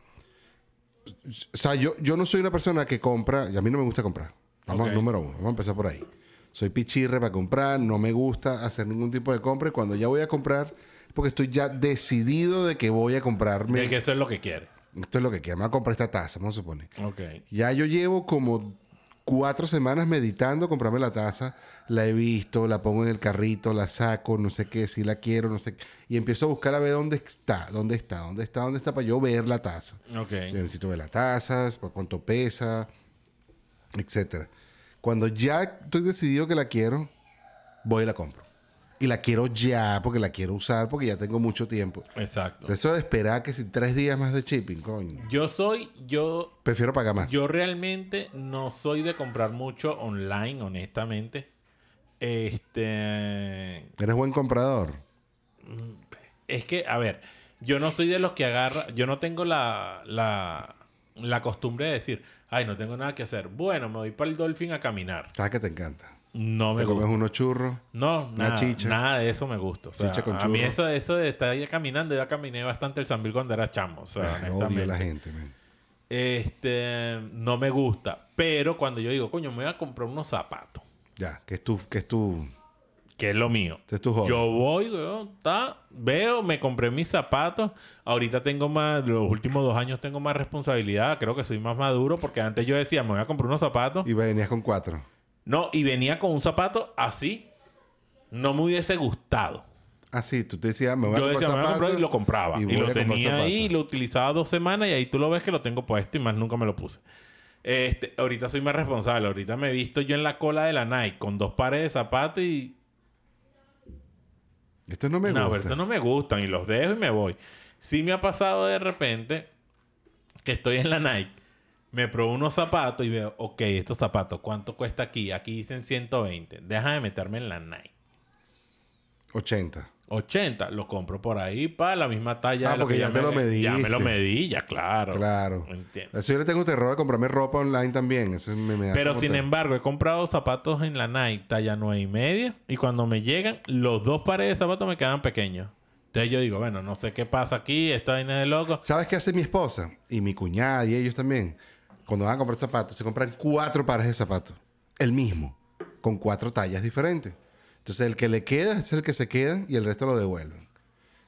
B: O sea, yo, yo no soy una persona que compra... Y a mí no me gusta comprar. Vamos, número uno. Vamos a empezar por ahí. Soy pichirre para comprar. No me gusta hacer ningún tipo de compra. Y cuando ya voy a comprar... Porque estoy ya decidido de que voy a comprarme...
A: De que eso es lo que quiere.
B: Esto es lo que quiero. Me voy a comprar esta taza, vamos a suponer.
A: Ok.
B: Ya yo llevo como cuatro semanas meditando comprarme la taza. La he visto, la pongo en el carrito, la saco, no sé qué, si la quiero, no sé qué. Y empiezo a buscar a ver dónde está, dónde está, dónde está, dónde está para yo ver la taza.
A: Ok.
B: Yo necesito ver la taza, por cuánto pesa, etcétera. Cuando ya estoy decidido que la quiero, voy y la compro. Y la quiero ya porque la quiero usar porque ya tengo mucho tiempo.
A: Exacto.
B: Eso de esperar que si tres días más de shipping, coño.
A: Yo soy, yo,
B: Prefiero pagar más.
A: yo realmente no soy de comprar mucho online, honestamente. Este,
B: Eres buen comprador.
A: es que, a ver, yo no soy de los que agarra, yo no tengo la, la, la costumbre de decir, ay, no tengo nada que hacer. Bueno, me voy para el Dolphin a caminar.
B: Sabes que te encanta.
A: No me
B: Te comes
A: gusta.
B: unos churros.
A: No,
B: una
A: nada,
B: chicha.
A: nada de eso me gusta. O sea,
B: Chicha con
A: a mí eso, eso de estar ahí caminando, yo caminé bastante el Sambil cuando era chamo. O sea,
B: Ay, odio a
A: honestamente.
B: la gente, man.
A: Este, no me gusta. Pero cuando yo digo, coño, me voy a comprar unos zapatos,
B: Ya, que es tu, que es tu,
A: que es lo mío.
B: este es tu hobby.
A: Yo voy, weón, ta, veo, me compré mis zapatos. Ahorita tengo más, los últimos dos años tengo más responsabilidad. Creo que soy más maduro porque antes yo decía, me voy a comprar unos zapatos.
B: Y venías con cuatro.
A: No, y venía con un zapato así. No me hubiese gustado.
B: Ah, sí, tú te decías, me voy
A: Yo
B: a comprar
A: decía, me voy a comprar y lo compraba.
B: y
A: lo tenía ahí, lo utilizaba dos semanas y ahí tú lo ves que lo tengo puesto y más nunca me lo puse. Este, ahorita soy más responsable. Ahorita me he visto yo en la cola de la Nike con dos pares de zapatos y...
B: Esto no me
A: no,
B: gusta.
A: pero estos no me gustan y los dejo y me voy. Sí me ha pasado de repente que estoy en la Nike, me pruebo unos zapatos y veo, ok, estos zapatos, ¿cuánto cuesta aquí? Aquí dicen 120. Deja de meterme en la Nike.
B: 80.
A: 80, lo compro por ahí para la misma talla.
B: Ah,
A: de
B: porque
A: que
B: ya te
A: me-
B: lo
A: Ya me lo medí, ya claro.
B: Claro.
A: Entiendo.
B: Eso yo le tengo terror a comprarme ropa online también. Eso me, me
A: Pero sin embargo, he comprado zapatos en la Nike talla 9 y media y cuando me llegan, los dos pares de zapatos me quedan pequeños. Entonces yo digo, bueno, no sé qué pasa aquí, esta vaina de loco.
B: ¿Sabes qué hace mi esposa? Y mi cuñada y ellos también. Cuando van a comprar zapatos, se compran cuatro pares de zapatos. El mismo. Con cuatro tallas diferentes. Entonces, el que le queda es el que se queda y el resto lo devuelven.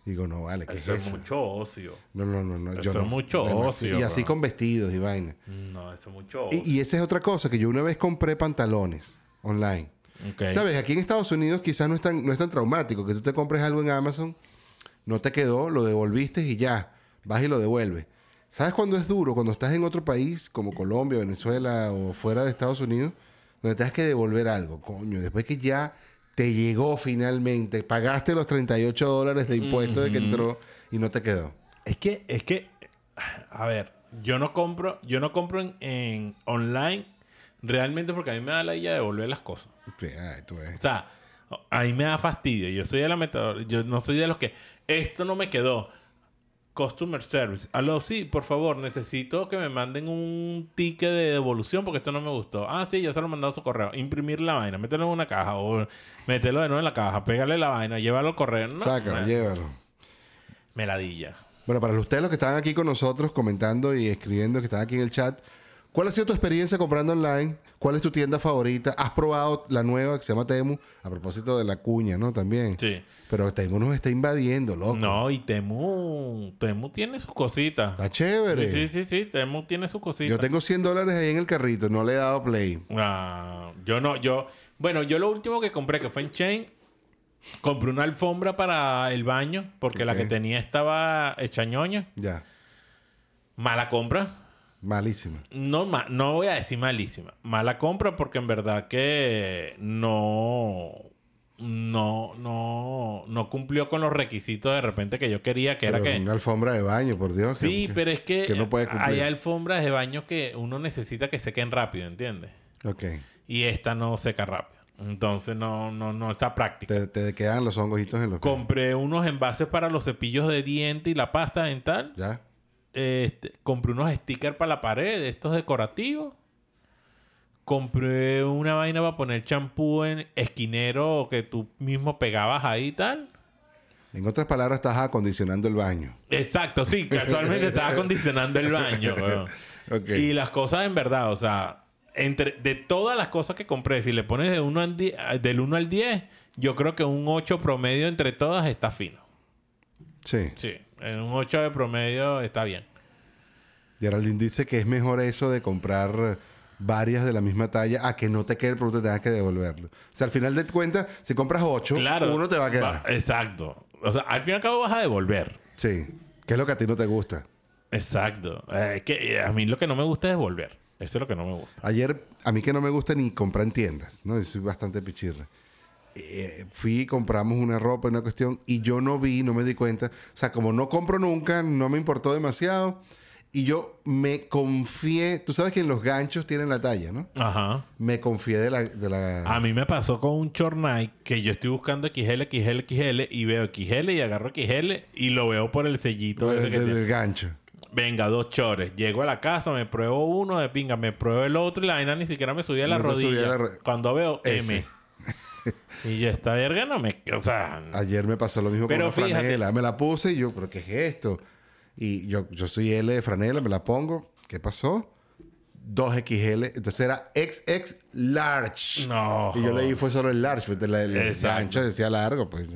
B: Digo, no, vale, ¿qué
A: Eso
B: es eso?
A: mucho ocio.
B: No, no, no, no.
A: Eso
B: yo
A: es
B: no.
A: mucho ocio,
B: Y así
A: bro.
B: con vestidos y vaina.
A: No, eso es mucho ocio.
B: Y, y esa es otra cosa, que yo una vez compré pantalones online. ¿Sabes? Aquí en Estados Unidos quizás no es, tan, no es tan traumático que tú te compres algo en Amazon, no te quedó, lo devolviste y ya, vas y lo devuelves. ¿Sabes cuándo es duro? Cuando estás en otro país como Colombia, Venezuela o fuera de Estados Unidos, donde tengas que devolver algo, coño, después que ya te llegó finalmente, pagaste los 38 dólares de impuesto de que entró y no te quedó.
A: Es que, es que, a ver, yo no compro, yo no compro en, en online realmente porque a mí me da la idea de devolver las cosas.
B: Sí, ay, tú ves.
A: O sea, a mí me da fastidio. Yo soy de la metodología. Yo no soy de los que esto no me quedó. Customer service. Aló, sí, por favor, necesito que me manden un ticket de devolución porque esto no me gustó. Ah, sí, ya se lo a su correo. Imprimir la vaina, mételo en una caja o mételo de nuevo en la caja, pégale la vaina, llévalo al correo. No,
B: Sácalo, llévalo.
A: Meladilla.
B: Bueno, para ustedes los que están aquí con nosotros comentando y escribiendo, que están aquí en el chat, ¿cuál ha sido tu experiencia comprando online? ¿Cuál es tu tienda favorita? ¿Has probado la nueva que se llama Temu? A propósito de la cuña, ¿no? También.
A: Sí.
B: Pero Temu nos está invadiendo, loco.
A: No, y Temu, Temu tiene sus cositas.
B: Está chévere.
A: Sí, sí, sí, sí, Temu tiene sus cositas.
B: Yo tengo 100 dólares ahí en el carrito, no le he dado play.
A: Ah, yo no, yo. Bueno, yo lo último que compré, que fue en Chain, compré una alfombra para el baño, porque la que tenía estaba hecha ñoña.
B: Ya.
A: Mala compra.
B: Malísima.
A: No, ma- no voy a decir malísima. Mala compra porque en verdad que no. No, no, no cumplió con los requisitos de repente que yo quería, que
B: Pero
A: era que.
B: Una alfombra de baño, por Dios.
A: Sí,
B: que-
A: pero es que,
B: que no puede
A: hay alfombras de baño que uno necesita que sequen rápido, ¿entiendes?
B: Ok.
A: Y esta no seca rápido. Entonces no, no, no está práctica.
B: Te, te quedan los hongojitos en los.
A: Compré unos envases para los cepillos de diente y la pasta dental.
B: ¿Ya?
A: Este, compré unos stickers para la pared, estos decorativos. Compré una vaina para poner champú en esquinero que tú mismo pegabas ahí y tal.
B: En otras palabras, estás acondicionando el baño.
A: Exacto, sí, casualmente estaba acondicionando el baño. weón.
B: Ok.
A: Y las cosas en verdad, o sea, entre de todas las cosas que compré, si le pones de uno al die- del 1 al 10, yo creo que un 8 promedio entre todas está fino.
B: Sí.
A: Sí, en un 8 de promedio está bien.
B: Geraldine dice que es mejor eso de comprar varias de la misma talla a que no te quede el producto y tengas que devolverlo. O sea, al final de cuentas, si compras ocho,
A: Claro.
B: uno te va a quedar.
A: Va- exacto. O sea, al fin y al cabo vas a devolver.
B: Sí. ¿Qué es lo que a ti no te gusta?
A: Exacto. Eh, Es que eh, a mí lo que no me gusta es devolver. Eso es lo que no me gusta.
B: Ayer, a mí que no me gusta ni comprar en tiendas, ¿no? Yo soy bastante pichirra. Eh, fui compramos una ropa, una cuestión, y yo no vi, no me di cuenta. O sea, como no compro nunca, no me importó demasiado. Y yo me confié, tú sabes que en los ganchos tienen la talla, ¿no?
A: Ajá.
B: Me confié de la... De la
A: A mí me pasó con un short Nike que yo estoy buscando XL, XL, XL y veo XL y agarro XL y lo veo por el sellito ese
B: del,
A: que
B: gancho.
A: Venga, dos chores. Llego a la casa, me pruebo uno de pinga, me pruebo el otro y la vaina ni siquiera me subía a la
B: No
A: rodilla.
B: la ro-
A: Cuando veo
B: Ese.
A: M. y yo, esta verga no me... O sea...
B: Ayer me pasó lo mismo
A: Pero
B: con una franela. Me la puse y yo, ¿pero qué es esto? Y yo, yo soy L de franela, me la pongo. ¿Qué pasó? 2XL. Entonces era XX large.
A: No.
B: Y yo leí fue solo el large. Pues el, el gancho decía largo. Pues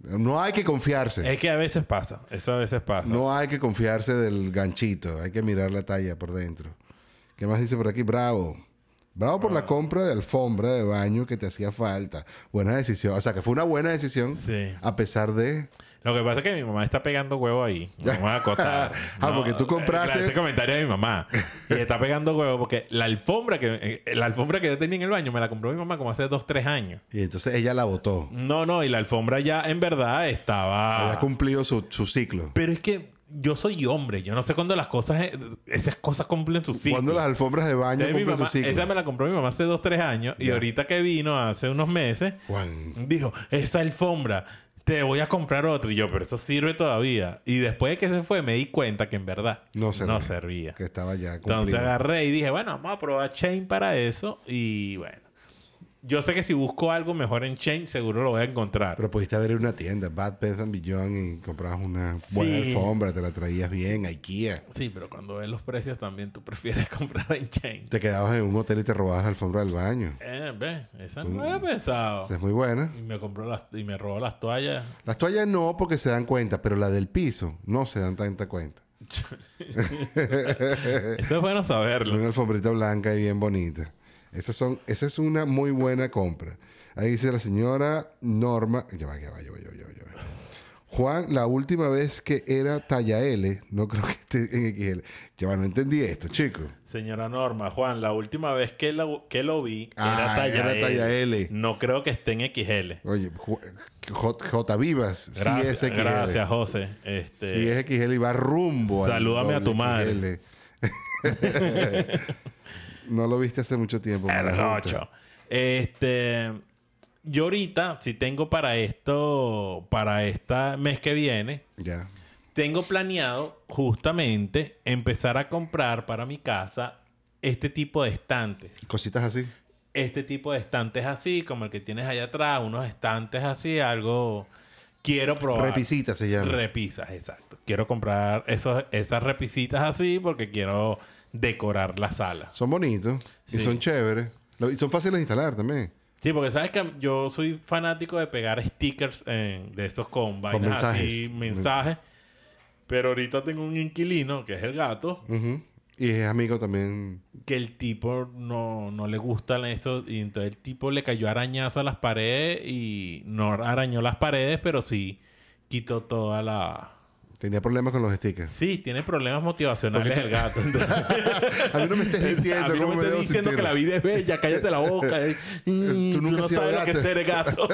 B: no hay que confiarse.
A: Es que a veces pasa. Eso a veces pasa.
B: No hay que confiarse del ganchito. Hay que mirar la talla por dentro. ¿Qué más dice por aquí? Bravo. Bravo por la compra de alfombra de baño que te hacía falta. Buena decisión. O sea, que fue una buena decisión.
A: Sí.
B: A pesar de...
A: Lo que pasa es que mi mamá está pegando huevo ahí. Vamos a acotar.
B: Ah, porque tú compraste-
A: Claro, este comentario de mi mamá. Y está pegando huevo porque la alfombra que eh, la alfombra que yo tenía en el baño me la compró mi mamá como hace dos, tres años.
B: Y entonces ella la botó.
A: No, no, y la alfombra ya en verdad estaba.
B: Había cumplido su, su ciclo.
A: Pero es que yo soy hombre. Yo no sé cuándo las cosas, eh, esas cosas cumplen su ciclo.
B: Cuando las alfombras de baño
A: Entonces,
B: cumplen
A: mamá-
B: su ciclo.
A: esa me la compró mi mamá hace dos, tres años. Y ahorita que vino hace unos meses,
B: Juan.
A: dijo, esa alfombra, te voy a comprar otra. Y yo, pero eso sirve todavía. Y después de que se fue, me di cuenta que en verdad
B: No servía.
A: servía.
B: Que estaba ya
A: Entonces agarré y dije, bueno, vamos a probar Chain para eso. Y bueno, yo sé que si busco algo mejor en Chain, seguro lo voy a encontrar.
B: Pero pudiste ido a una tienda, Bad Pets and Beyond, y comprabas una buena
A: Sí.
B: alfombra, te la traías bien, Ikea.
A: Sí, pero cuando ves los precios también tú prefieres comprar en Chain.
B: Te quedabas en un hotel y te robabas la alfombra del baño.
A: Eh, ve, esa no la había pensado.
B: Esa es muy buena.
A: Y me compró las, y me robó las toallas.
B: Las toallas no, porque se dan cuenta, pero la del piso no se dan tanta cuenta.
A: Eso es bueno saberlo.
B: Una alfombrita blanca y bien bonita. Esas son, esa es una muy buena compra. Ahí dice la señora Norma. Ya va, ya va, ya va, ya va, ya va, ya va. Juan, la última vez que era talla L, no creo que esté en XL. Ya va, no entendí esto, chico.
A: Señora Norma, Juan, la última vez que lo, que lo vi
B: Ah,
A: era, talla,
B: era
A: L.
B: talla L.
A: No creo que esté en XL.
B: Oye, J, J Vivas,
A: Gracias,
B: sí es XL.
A: gracias José. Este,
B: Sí es XL y va rumbo al
A: Salúdame a tu
B: doble
A: madre.
B: No lo viste hace mucho tiempo.
A: El gocho. Este. Yo ahorita, si tengo para esto, para este mes que viene,
B: Ya.
A: tengo planeado justamente empezar a comprar para mi casa este tipo de estantes.
B: Cositas así.
A: Este tipo de estantes así, como el que tienes allá atrás, unos estantes así, algo. Quiero probar.
B: Repisita se llama.
A: Repisas, exacto. Quiero comprar esos, esas repisitas así porque quiero decorar la sala.
B: son bonitos y son chéveres. Y son fáciles de instalar también.
A: Sí, porque sabes que yo soy fanático de pegar stickers de esos con vainas así,
B: mensajes.
A: mensajes. Pero ahorita tengo un inquilino, que es el gato.
B: Y es amigo también.
A: que el tipo no, no le gustan eso. Y entonces el tipo le cayó arañazo a las paredes y no arañó las paredes, pero sí quitó toda la...
B: Tenía problemas con los stickers.
A: Sí, tiene problemas motivacionales
B: Porque-
A: el gato.
B: A mí no me estés diciendo
A: a mí no me estés diciendo
B: sentir.
A: que la vida es bella, cállate la boca. Mm,
B: Tú
A: tú,
B: nunca
A: no sabes lo que
B: gato.
A: es ser gato.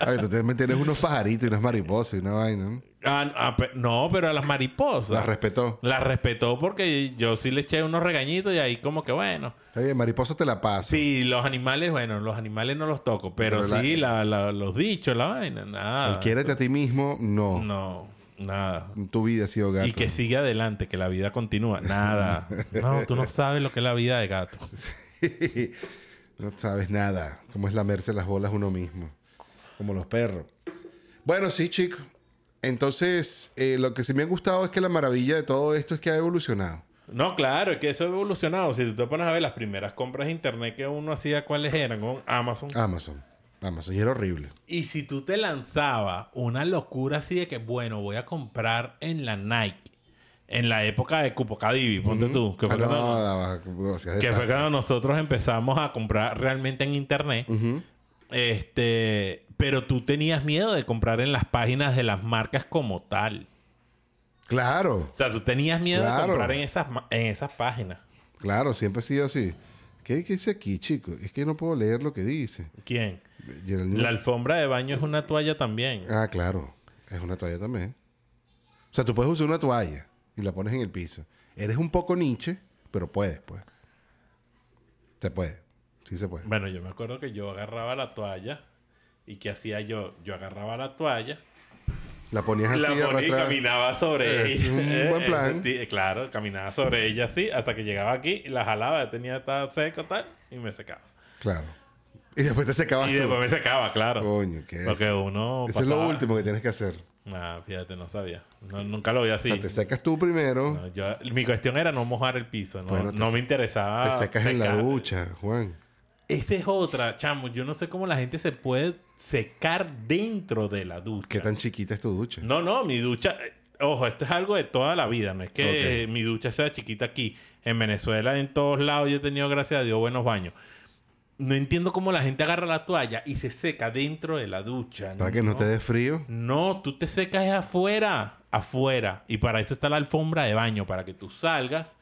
B: Ay, tú también tienes unos pajaritos y unas mariposas y una vaina. ¿no?
A: Ah, ah, pe- no, pero a las mariposas.
B: Las respetó.
A: La respetó porque yo sí le eché unos regañitos y ahí como que bueno.
B: Bien, mariposa te la paso.
A: Sí, los animales, bueno, los animales no los toco, pero,
B: Pero la-
A: sí la- la- los dichos, la vaina, nada.
B: El quiérete a ti mismo, no.
A: No, nada.
B: Tu vida ha sido gato.
A: Y que sigue adelante, que la vida continúa. Nada. No, tú no sabes lo que es la vida de gato.
B: no sabes nada. Cómo es lamerse las bolas uno mismo. Como los perros. Bueno, sí, chicos. Entonces, eh, lo que sí me ha gustado es que la maravilla de todo esto es que ha evolucionado.
A: No, claro, es que eso ha evolucionado. Si tú te pones a ver las primeras compras de internet que uno hacía, ¿cuáles eran? Con Amazon.
B: Amazon. Amazon. Y era horrible.
A: Y si tú te lanzabas una locura así de que, bueno, voy a comprar en la Nike, en la época de Cupocadivi, ponte tú, que
B: Ah,
A: fue,
B: no,
A: cuando, que fue nosotros empezamos a comprar realmente en internet. Este, pero tú tenías miedo de comprar en las páginas de las marcas como tal.
B: Claro.
A: O sea, tú tenías miedo
B: Claro.
A: de comprar en esas, en esas páginas.
B: Claro, siempre ha sido así. ¿Qué, dice aquí, chico? Es que no puedo leer lo que dice.
A: ¿Quién?
B: Geraldine-
A: La alfombra de baño es una toalla también.
B: Ah, claro. Es una toalla también. O sea, tú puedes usar una toalla y la pones en el piso. Eres un poco niche, pero puedes, pues. Se puede. Sí se puede.
A: Bueno, yo me acuerdo que yo agarraba la toalla y ¿qué hacía yo? Yo agarraba la toalla,
B: La ponías así
A: la ponía y caminaba sobre
B: Es
A: ella.
B: un buen plan.
A: claro, caminaba sobre ella así hasta que llegaba aquí la jalaba, tenía esta seca tal y me secaba.
B: Claro. Y después te secabas
A: Y
B: tú.
A: después me secaba, claro.
B: Coño, ¿qué es?
A: Porque uno
B: Eso es lo último que tienes que hacer.
A: Ah, fíjate, no sabía. No, nunca lo vi así.
B: O sea, te secas tú primero,
A: No, yo- mi cuestión era no mojar el piso. No,
B: Bueno,
A: no me interesaba.
B: te secas en la ducha, Juan.
A: Esa es otra, chamo. Yo no sé cómo la gente se puede secar dentro de la ducha.
B: ¿Qué tan chiquita es tu ducha?
A: No, no, mi ducha. eh, Ojo, esto es algo de toda la vida. No es que eh, mi ducha sea chiquita aquí. En Venezuela, en todos lados, yo he tenido, gracias a Dios, buenos baños. No entiendo cómo la gente agarra la toalla y se seca dentro de la ducha.
B: Para que no te dé frío.
A: No, tú te secas afuera. Afuera. Y para eso está la alfombra de baño. Para que tú salgas,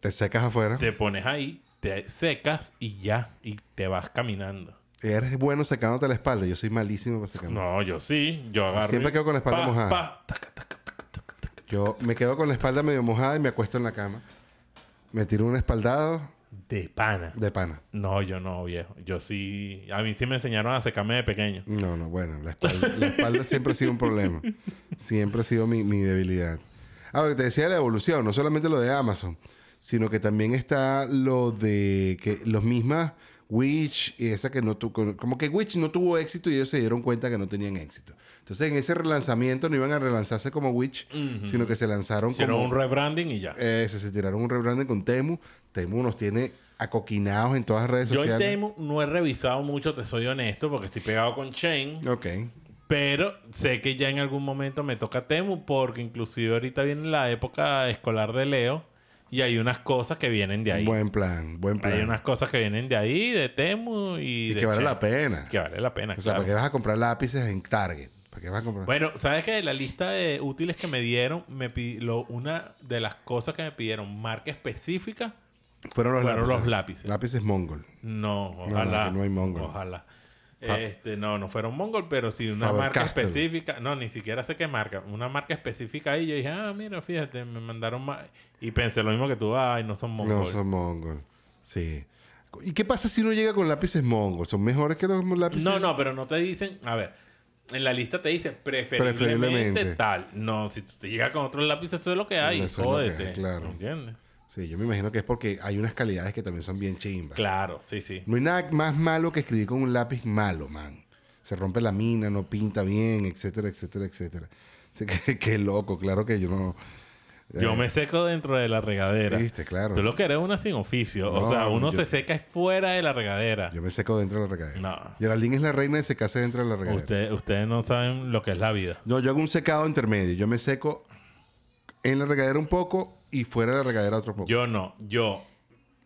B: Te secas afuera.
A: te pones ahí, te secas y ya. Y te vas caminando.
B: Eres bueno secándote la espalda. Yo soy malísimo para secarme.
A: No, yo sí. Yo agarro.
B: Siempre quedo con la espalda
A: pa,
B: mojada.
A: pa, taca, taca, taca, taca, taca.
B: Yo me quedo con la espalda medio mojada y me acuesto en la cama. Me tiro un espaldado
A: De pana.
B: de pana.
A: No, yo no, viejo. Yo sí. A mí sí me enseñaron a secarme de pequeño.
B: No, no, bueno, la espalda, la espalda siempre ha sido un problema. Siempre ha sido mi, mi debilidad. Ah, lo que te decía de la evolución, no solamente lo de Amazon, sino que también está lo de que los mismas Witch y esa que no tuvo, como que Witch no tuvo éxito y ellos se dieron cuenta que no tenían éxito. Entonces en ese relanzamiento no iban a relanzarse como Witch, sino que se lanzaron
A: Hicieron
B: como...
A: un rebranding y ya.
B: Ese, se tiraron un rebranding con Temu. Temu nos tiene acoquinados en todas las redes
A: Yo en
B: sociales.
A: Temu no he revisado mucho, te soy honesto, porque estoy pegado con Chain.
B: Ok.
A: Pero sé que ya en algún momento me toca Temu, porque inclusive ahorita viene la época escolar de Leo y hay unas cosas que vienen de ahí.
B: Buen plan, buen plan.
A: hay unas cosas que vienen de ahí, de Temu y,
B: y
A: de
B: que vale la pena.
A: Que vale la pena,
B: O sea,
A: claro.
B: porque vas a comprar lápices en Target. ¿Para qué vas a comprar?
A: Bueno, ¿sabes qué? La lista de útiles que me dieron, me lo- una de las cosas que me pidieron, marca específica,
B: fueron los
A: fueron
B: lápices.
A: los lápices.
B: Lápices Mongol.
A: no,
B: no,
A: ojalá.
B: que no hay Mongol.
A: Ojalá. Este, no, no fueron Mongol, pero sí una marca específica. No, ni siquiera sé qué marca. Una marca específica ahí. Yo dije, ah, mira, fíjate, me mandaron más. Y pensé lo mismo que tú, ay, no son Mongol.
B: No son Mongol. Sí. ¿Y qué pasa si uno llega con lápices Mongol? ¿Son mejores que los lápices?
A: No, no, pero no te dicen, a ver, en la lista te dice preferiblemente,
B: Preferiblemente.
A: tal. No, si te llegas con otros lápices, eso es lo que hay.
B: Eso es lo que
A: Jódete.
B: hay, claro.
A: ¿Entiendes?
B: Sí, yo me imagino que es porque hay unas calidades que también son bien chimbas.
A: Claro, sí, sí.
B: No hay nada más malo que escribir con un lápiz malo, man. Se rompe la mina, no pinta bien, etcétera, etcétera, etcétera. Así que, qué loco, claro que yo no...
A: Yo me seco dentro de la regadera.
B: Viste, claro.
A: Tú lo que eres una sin oficio. o sea, uno
B: yo-
A: se seca es fuera de la regadera.
B: Yo me seco dentro de la regadera.
A: No.
B: Geraldine es la reina de secarse dentro de la regadera.
A: Usted- ustedes no saben lo que es la vida.
B: No, yo hago un secado intermedio. Yo me seco en la regadera un poco y fuera de la regadera otro poco.
A: Yo no. Yo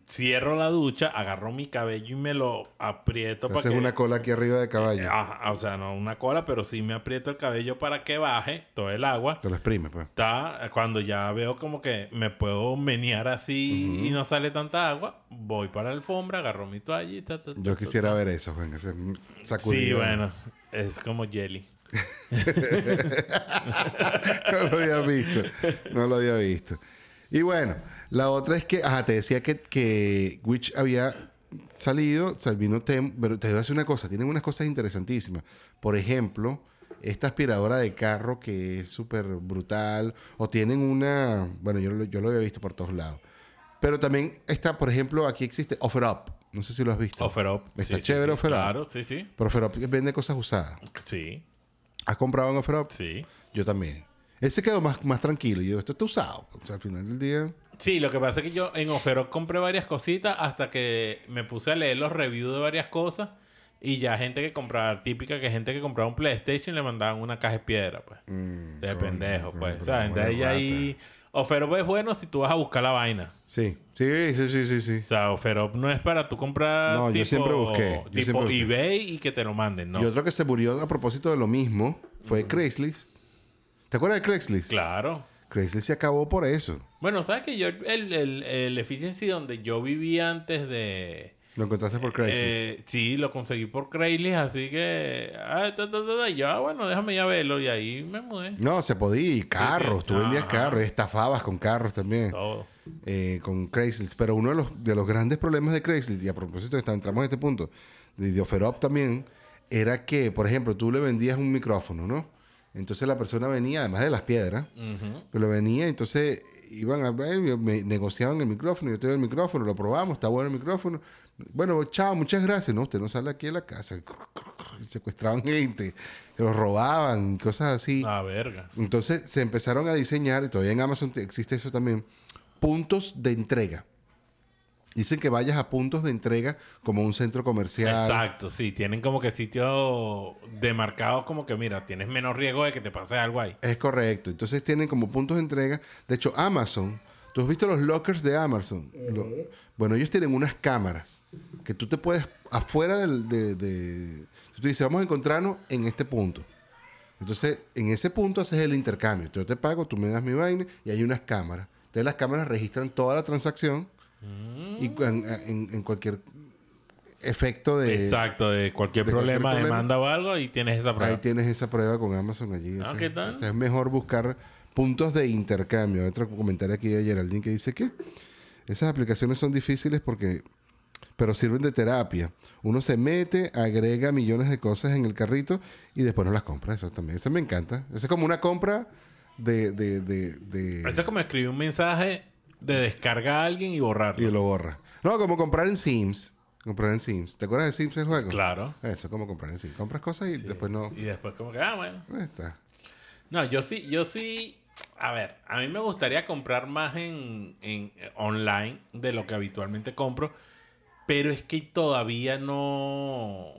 A: cierro la ducha, agarro mi cabello y me lo aprieto para que...
B: una cola aquí arriba de caballo.
A: Ajá, o sea, no una cola, pero sí me aprieto el cabello para que baje todo el agua.
B: Te lo exprime, pues.
A: Está, cuando ya veo como que me puedo menear así y no sale tanta agua, voy para la alfombra, agarro mi toallita. ta, ta,
B: Yo
A: ta,
B: quisiera
A: ta.
B: ver eso, Juan. Ese
A: Sí,
B: sacudido.
A: bueno, es como jelly.
B: no lo había visto. No lo había visto. Y bueno, la otra es que, ajá, te decía que, que Witch había salido, Salvino Tem, pero te voy a decir una cosa, tienen unas cosas interesantísimas. Por ejemplo, esta aspiradora de carro que es súper brutal, o tienen una, bueno, yo, lo- yo lo había visto por todos lados. Pero también está, por ejemplo, aquí existe Offer Up. No sé si lo has visto.
A: Offer Up.
B: Está
A: Sí, sí,
B: chévere
A: sí.
B: Offer Up.
A: Claro, sí, sí.
B: Pero Offer Up vende cosas usadas.
A: Sí,
B: ¿Has comprado en Offer Up?
A: sí.
B: Yo también. Él se quedó más, más tranquilo. Y yo, esto está usado. O sea, al final del día...
A: Sí, lo que pasa es que yo en Offerop compré varias cositas hasta que me puse a leer los reviews de varias cosas y ya gente que compraba, típica que gente que compraba un PlayStation le mandaban una caja de piedra, pues.
B: Mm,
A: de
B: coño,
A: pendejo,
B: coño,
A: pues. O sea, de ahí Offerop es bueno si tú vas a buscar la vaina.
B: Sí, sí, sí, sí, sí, sí.
A: O sea, Offerop no es para tú comprar
B: No, yo
A: tipo,
B: siempre busqué, yo
A: tipo
B: siempre busqué.
A: eBay y que te lo manden, ¿no?
B: Y otro que se murió a propósito de lo mismo fue Craigslist. ¿Te acuerdas de Craigslist?
A: Claro.
B: Craigslist se acabó por eso.
A: Bueno, ¿sabes que yo el, el, el efficiency donde yo vivía antes de...
B: Lo encontraste por Craigslist.
A: Eh, sí, lo conseguí por Craigslist, así que... Ah, ta, ta, ta, ta, y yo, ah, bueno, déjame ya verlo. Y ahí me mudé.
B: no, se podía. Y carros.
A: sí.
B: Tú vendías carros. y Estafabas con carros también.
A: Todo.
B: eh, con Craigslist. Pero uno de los, de los grandes problemas de Craigslist, y a propósito, entramos en este punto, de, de OfferUp también, era que, por ejemplo, tú le vendías un micrófono, ¿no? Entonces la persona venía, además de las piedras,
A: Ujú.
B: pero venía, entonces iban a ver, me negociaban el micrófono, yo te doy el micrófono, lo probamos, está bueno el micrófono. Bueno, chao, muchas gracias. No, usted no sale aquí de la casa. Secuestraban gente, los robaban, cosas así.
A: Ah, verga.
B: Entonces se empezaron a diseñar, y todavía en Amazon te- existe eso también, puntos de entrega. Dicen que vayas a puntos de entrega como un centro comercial.
A: Exacto, sí. Tienen como que sitios demarcados como que, mira, tienes menos riesgo de que te pase algo ahí.
B: Es correcto. Entonces tienen como puntos de entrega. De hecho, Amazon, ¿tú has visto los lockers de Amazon? Lo- bueno, ellos tienen unas cámaras que tú te puedes, afuera del, de, de- Tú dices, vamos a encontrarnos en este punto. Entonces, en ese punto haces el intercambio. Yo te pago, tú me das mi vaina y hay unas cámaras. Entonces, las cámaras registran toda la transacción y en, en- en cualquier efecto de...
A: Exacto, de cualquier
B: de cualquier
A: problema,
B: problema.
A: demanda o algo, y tienes esa prueba.
B: Ahí tienes esa prueba con Amazon allí.
A: Ah,
B: Ese-
A: ¿qué tal?
B: o sea, es mejor buscar puntos de intercambio. Otro comentario aquí de Geraldine que dice que esas aplicaciones son difíciles porque pero sirven de terapia. Uno se mete, agrega millones de cosas en el carrito y después no las compra. Eso también. Eso me encanta. Eso es como una compra de... de, de, de-
A: Eso es como escribir un mensaje de descarga a alguien y borrarlo.
B: y lo borra. No, como comprar en Sims. Comprar en Sims. ¿Te acuerdas de Sims el juego?
A: Claro.
B: Eso, como comprar en Sims. Compras cosas y después no...
A: Y después como que, ah, bueno.
B: Ahí está.
A: No, yo sí, yo sí. A ver, a mí me gustaría comprar más en, en eh, online de lo que habitualmente compro, pero es que todavía no,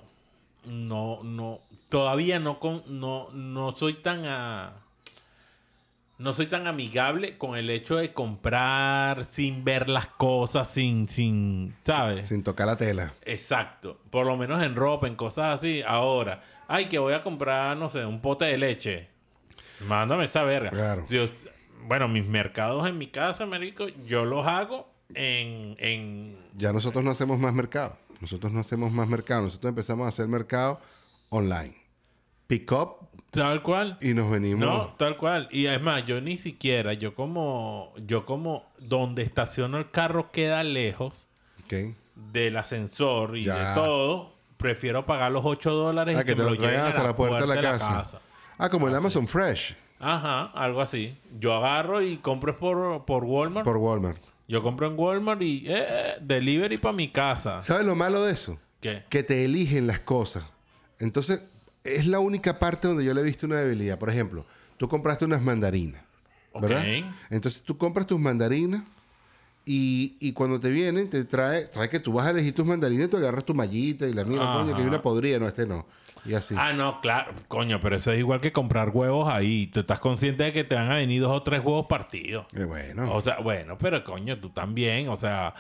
A: no, no, todavía no con, no, no soy tan a, no soy tan amigable con el hecho de comprar sin ver las cosas, sin, sin, ¿sabes?
B: Sin tocar la tela.
A: Exacto. Por lo menos en ropa, en cosas así. Ahora, ay, que voy a comprar, no sé, un pote de leche. Mándame esa verga.
B: Claro.
A: Yo- bueno, mis mercados en mi casa, marico, yo los hago en, en
B: Ya nosotros no hacemos más mercado. Nosotros no hacemos más mercado. Nosotros empezamos a hacer mercado online. Pick up
A: tal cual.
B: y nos venimos.
A: No, tal cual. Y es más, yo ni siquiera, yo como, yo como donde estaciono el carro queda lejos
B: Ok.
A: del ascensor y
B: Ya.
A: de todo, prefiero pagar los 8 dólares
B: Ah,
A: y
B: que
A: que
B: te
A: me
B: lo traigan hasta la puerta de la casa.
A: casa.
B: Ah, como el Amazon Fresh
A: Ajá, algo así. Yo agarro y compro por, por Walmart.
B: por Walmart.
A: Yo compro en Walmart y eh, delivery para mi casa.
B: ¿Sabes lo malo de eso?
A: ¿Qué?
B: Que te eligen las cosas. Entonces, es la única parte donde yo le he visto una debilidad. Por ejemplo, tú compraste unas mandarinas. ¿Verdad? Entonces tú compras tus mandarinas y, y cuando te vienen, te trae, trae que tú vas a elegir tus mandarinas y tú agarras tu mallita y la mira, coño, que hay una podrida, no, este no. Y así.
A: Ah, no, claro. Coño, pero eso es igual que comprar huevos ahí. Tú estás consciente de que te van a venir dos o tres huevos partidos.
B: Eh, bueno.
A: O sea, bueno, pero coño, tú también. O sea,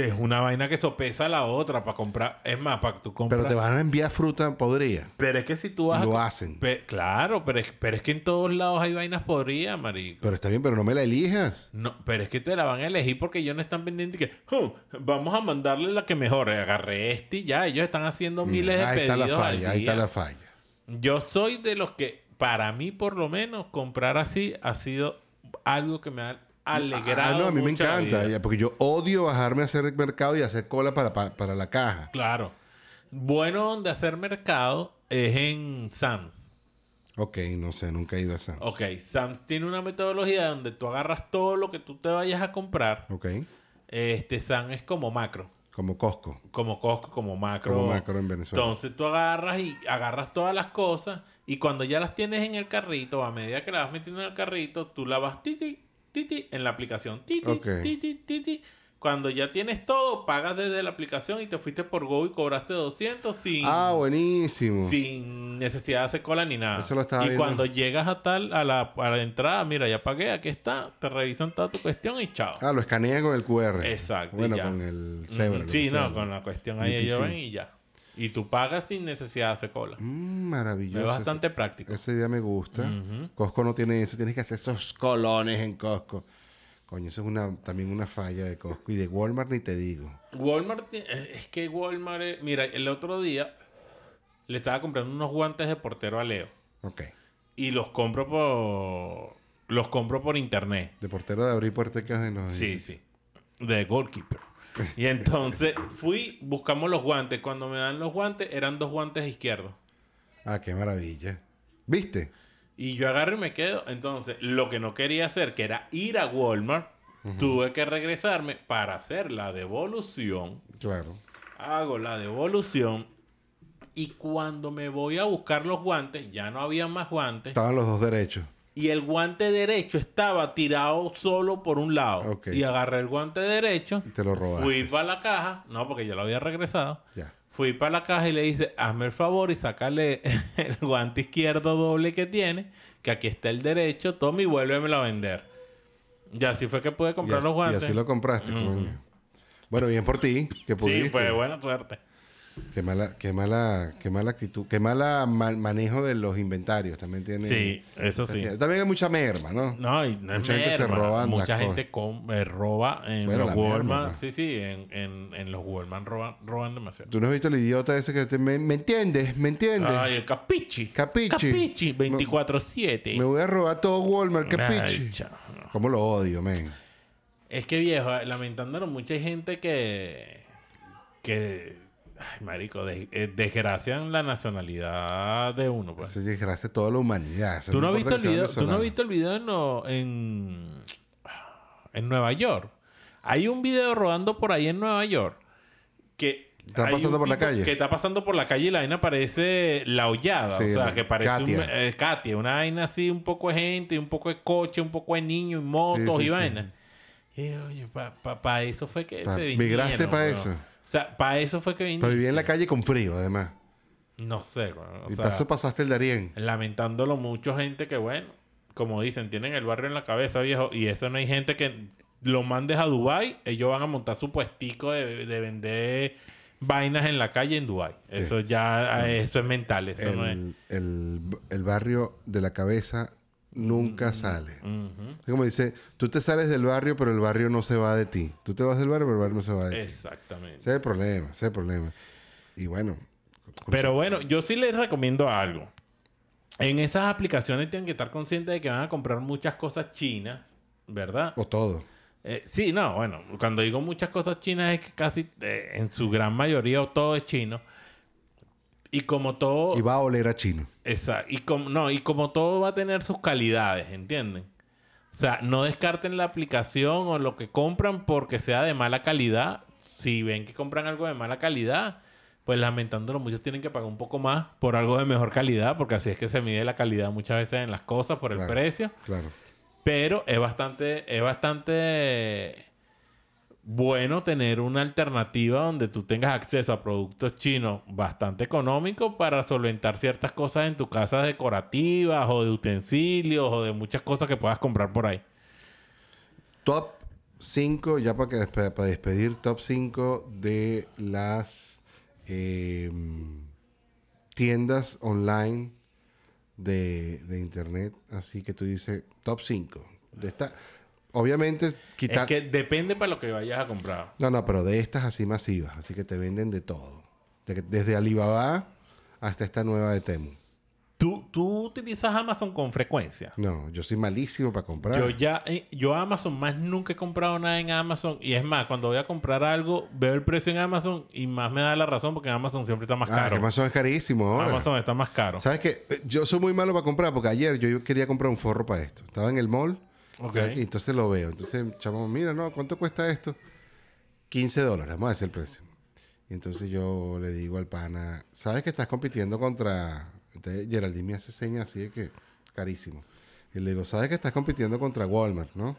A: es una vaina que sopesa a la otra para comprar. Es más, para que tú compras.
B: pero te van a enviar fruta podrida.
A: Pero es que si tú vas a
B: Lo
A: co-
B: hacen.
A: Pe- claro, pero es, pero es que en todos lados hay vainas podridas, marico.
B: Pero está bien, pero no me la elijas.
A: No, pero es que te la van a elegir porque ellos no están pendientes que "Oh, vamos a mandarle la que mejor. Agarré este y ya. Ellos están haciendo miles de
B: ahí está
A: pedidos.
B: la
A: al
B: falla, ahí está la falla.
A: Yo soy de los que, para mí por lo menos, comprar así ha sido algo que me ha alegrado.
B: Ah, no, a mí me encanta, ya, porque yo odio bajarme a hacer mercado y hacer cola para, para, para la caja.
A: Claro. Bueno donde hacer mercado es en Sam's.
B: Ok, no sé, nunca he ido a Sam's.
A: Ok, Sam's tiene una metodología donde tú agarras todo lo que tú te vayas a comprar.
B: Ok,
A: Este Sam's es como macro.
B: como Costco.
A: Como Costco, como macro.
B: Como macro en Venezuela.
A: Entonces tú agarras y agarras todas las cosas y cuando ya las tienes en el carrito, a medida que las vas metiendo en el carrito, tú la vas titi, titi en la aplicación. Titi, titi, titi. Cuando ya tienes todo, pagas desde la aplicación y te fuiste por Go y cobraste 200 sin,
B: Ah, buenísimo.
A: sin necesidad de hacer cola ni nada.
B: Eso lo estaba
A: y
B: viendo.
A: cuando llegas a tal, a la, a la entrada, mira, ya pagué, aquí está, te revisan toda tu cuestión y chao.
B: Ah, lo escanean con el QR.
A: Exacto,
B: Bueno, con el Zebra.
A: Sí, no, con la cuestión ahí ellos ven y ya. Y tú pagas sin necesidad de hacer cola.
B: Mm, maravilloso.
A: Es bastante
B: ese,
A: práctico.
B: ese día me gusta. Costco no tiene eso. Tienes que hacer estos colones en Costco. Coño, eso es una, también una falla de Costco. Y de Walmart ni te digo.
A: Walmart, eh, es que Walmart, es- mira, el otro día le estaba comprando unos guantes de portero a Leo
B: Ok.
A: y los compro por los compro por internet.
B: De portero de abrir puertas de los...
A: Sí, sí. De goalkeeper. Y entonces fui, buscamos los guantes. Cuando me dan los guantes, eran dos guantes izquierdos.
B: Ah, qué maravilla. ¿Viste?
A: Y yo agarro y me quedo. Entonces, lo que no quería hacer, que era ir a Walmart, tuve que regresarme para hacer la devolución.
B: Claro.
A: Hago la devolución. Y cuando me voy a buscar los guantes, ya no había más guantes.
B: Estaban los dos derechos.
A: Y el guante derecho estaba tirado solo por un lado. Y agarré el guante derecho.
B: Y te lo robaste.
A: Fui para la caja. No, porque yo lo había regresado.
B: Ya.
A: Fui para la caja y le dice, hazme el favor y sácale el guante izquierdo doble que tiene, que aquí está el derecho, toma y vuélvemelo a vender. Y así fue que pude comprar
B: y,
A: los
B: así, y
A: guantes.
B: así lo compraste. coño. Bueno, bien por ti. Que pudiste.
A: sí, fue buena suerte.
B: Qué mala, qué mala, qué mala actitud. Qué mala ma- manejo de los inventarios. También tiene...
A: Sí, eso sí.
B: También hay mucha merma, ¿no?
A: No, y no es
B: Mucha gente se
A: merma.
B: las
A: Mucha gente com- eh, roba en
B: Bueno,
A: los
B: merma,
A: Walmart.
B: pues.
A: Sí, sí, en, en, en los Walmart roban, roban demasiado.
B: Tú no has visto el idiota ese que te... ¿Me, me entiendes? ¿Me entiendes?
A: Ay, el capichi.
B: Capichi.
A: Capichi, 24-7.
B: Me voy a robar todo Walmart. ¿Qué
A: Ay,
B: pichi?
A: chao.
B: ¿Cómo lo odio, men?
A: Es que viejo, lamentándolo, mucha gente que. que. Ay, marico, de- eh, desgracian la nacionalidad de uno, pues.
B: Eso es gracias a toda la humanidad. Eso
A: ¿Tú no, has visto el video, ¿Tú no has visto el video en, lo- en. en Nueva York? Hay un video rodando por ahí en Nueva York que.
B: Está pasando por la calle.
A: Que está pasando por la calle y la vaina parece la hollada.
B: Sí,
A: o sea,
B: la-
A: que parece
B: Katia.
A: un. eh, Katia, una vaina así, un poco de gente, un poco de coche, un poco de niños y motos
B: Sí, sí,
A: y
B: sí.
A: vaina. Y oye, para eso fue que
B: Pa-
A: se vinieron.
B: migraste pa'
A: weón.
B: eso.
A: O sea, para eso fue que vinieron.
B: Pero vivía en la calle con frío, además.
A: No sé. O
B: y
A: sea,
B: paso pasaste el Darién.
A: lamentándolo mucho gente que, bueno, como dicen, tienen el barrio en la cabeza, viejo, y eso no hay gente que lo mandes a Dubai, ellos van a montar su puestico de, de vender vainas en la calle en Dubai. Eso ya, eso es mental, eso no es.
B: El, el barrio de la cabeza nunca sale.
A: Ujú.
B: Es como dice, tú te sales del barrio, pero el barrio no se va de ti. Tú te vas del barrio, pero el barrio no se va de ti.
A: Exactamente.
B: Ese es el problema, ese es el problema. Y bueno,
A: Pero bueno, yo sí les recomiendo algo. En esas aplicaciones tienen que estar conscientes de que van a comprar muchas cosas chinas, ¿verdad?
B: o todo.
A: Eh, sí, no, bueno, cuando digo muchas cosas chinas es que casi eh, en su gran mayoría o todo es chino. Y como todo...
B: Y va a oler a chino.
A: Esa- y como, no, y como todo va a tener sus calidades, ¿entienden? O sea, no descarten la aplicación o lo que compran porque sea de mala calidad. Si ven que compran algo de mala calidad, pues lamentándolo, muchos tienen que pagar un poco más por algo de mejor calidad, porque así es que se mide la calidad muchas veces en las cosas por el
B: Claro.
A: precio.
B: Claro.
A: Pero es bastante, es bastante bueno tener una alternativa donde tú tengas acceso a productos chinos bastante económicos para solventar ciertas cosas en tu casa decorativas o de utensilios o de muchas cosas que puedas comprar por ahí.
B: Top 5, ya para, que para despedir, top 5 de las eh, tiendas online de, de internet. Así que tú dices, top 5. De esta, obviamente, quita...
A: Es que depende para lo que vayas a comprar.
B: No, no, pero de estas así masivas. Así que te venden de todo. De- desde Alibaba hasta esta nueva de Temu.
A: ¿Tú, tú utilizas Amazon con frecuencia.
B: No, yo soy malísimo para comprar.
A: Yo ya, eh, yo Amazon más nunca he comprado nada en Amazon. Y es más, cuando voy a comprar algo, veo el precio en Amazon y más me da la razón porque Amazon siempre está más
B: Ah,
A: caro.
B: Amazon es carísimo ahora.
A: Amazon está más caro.
B: ¿Sabes qué? Eh, Yo soy muy malo para comprar porque ayer yo quería comprar un forro para esto. Estaba en el mall
A: Ok.
B: y entonces lo veo. Entonces, chamo, mira, no, ¿cuánto cuesta esto? 15 dólares, vamos a decir el precio. Y entonces yo le digo al pana, ¿sabes que estás compitiendo contra... Entonces Geraldine me hace señas así de que carísimo. Y le digo, ¿sabes que estás compitiendo contra Walmart, no?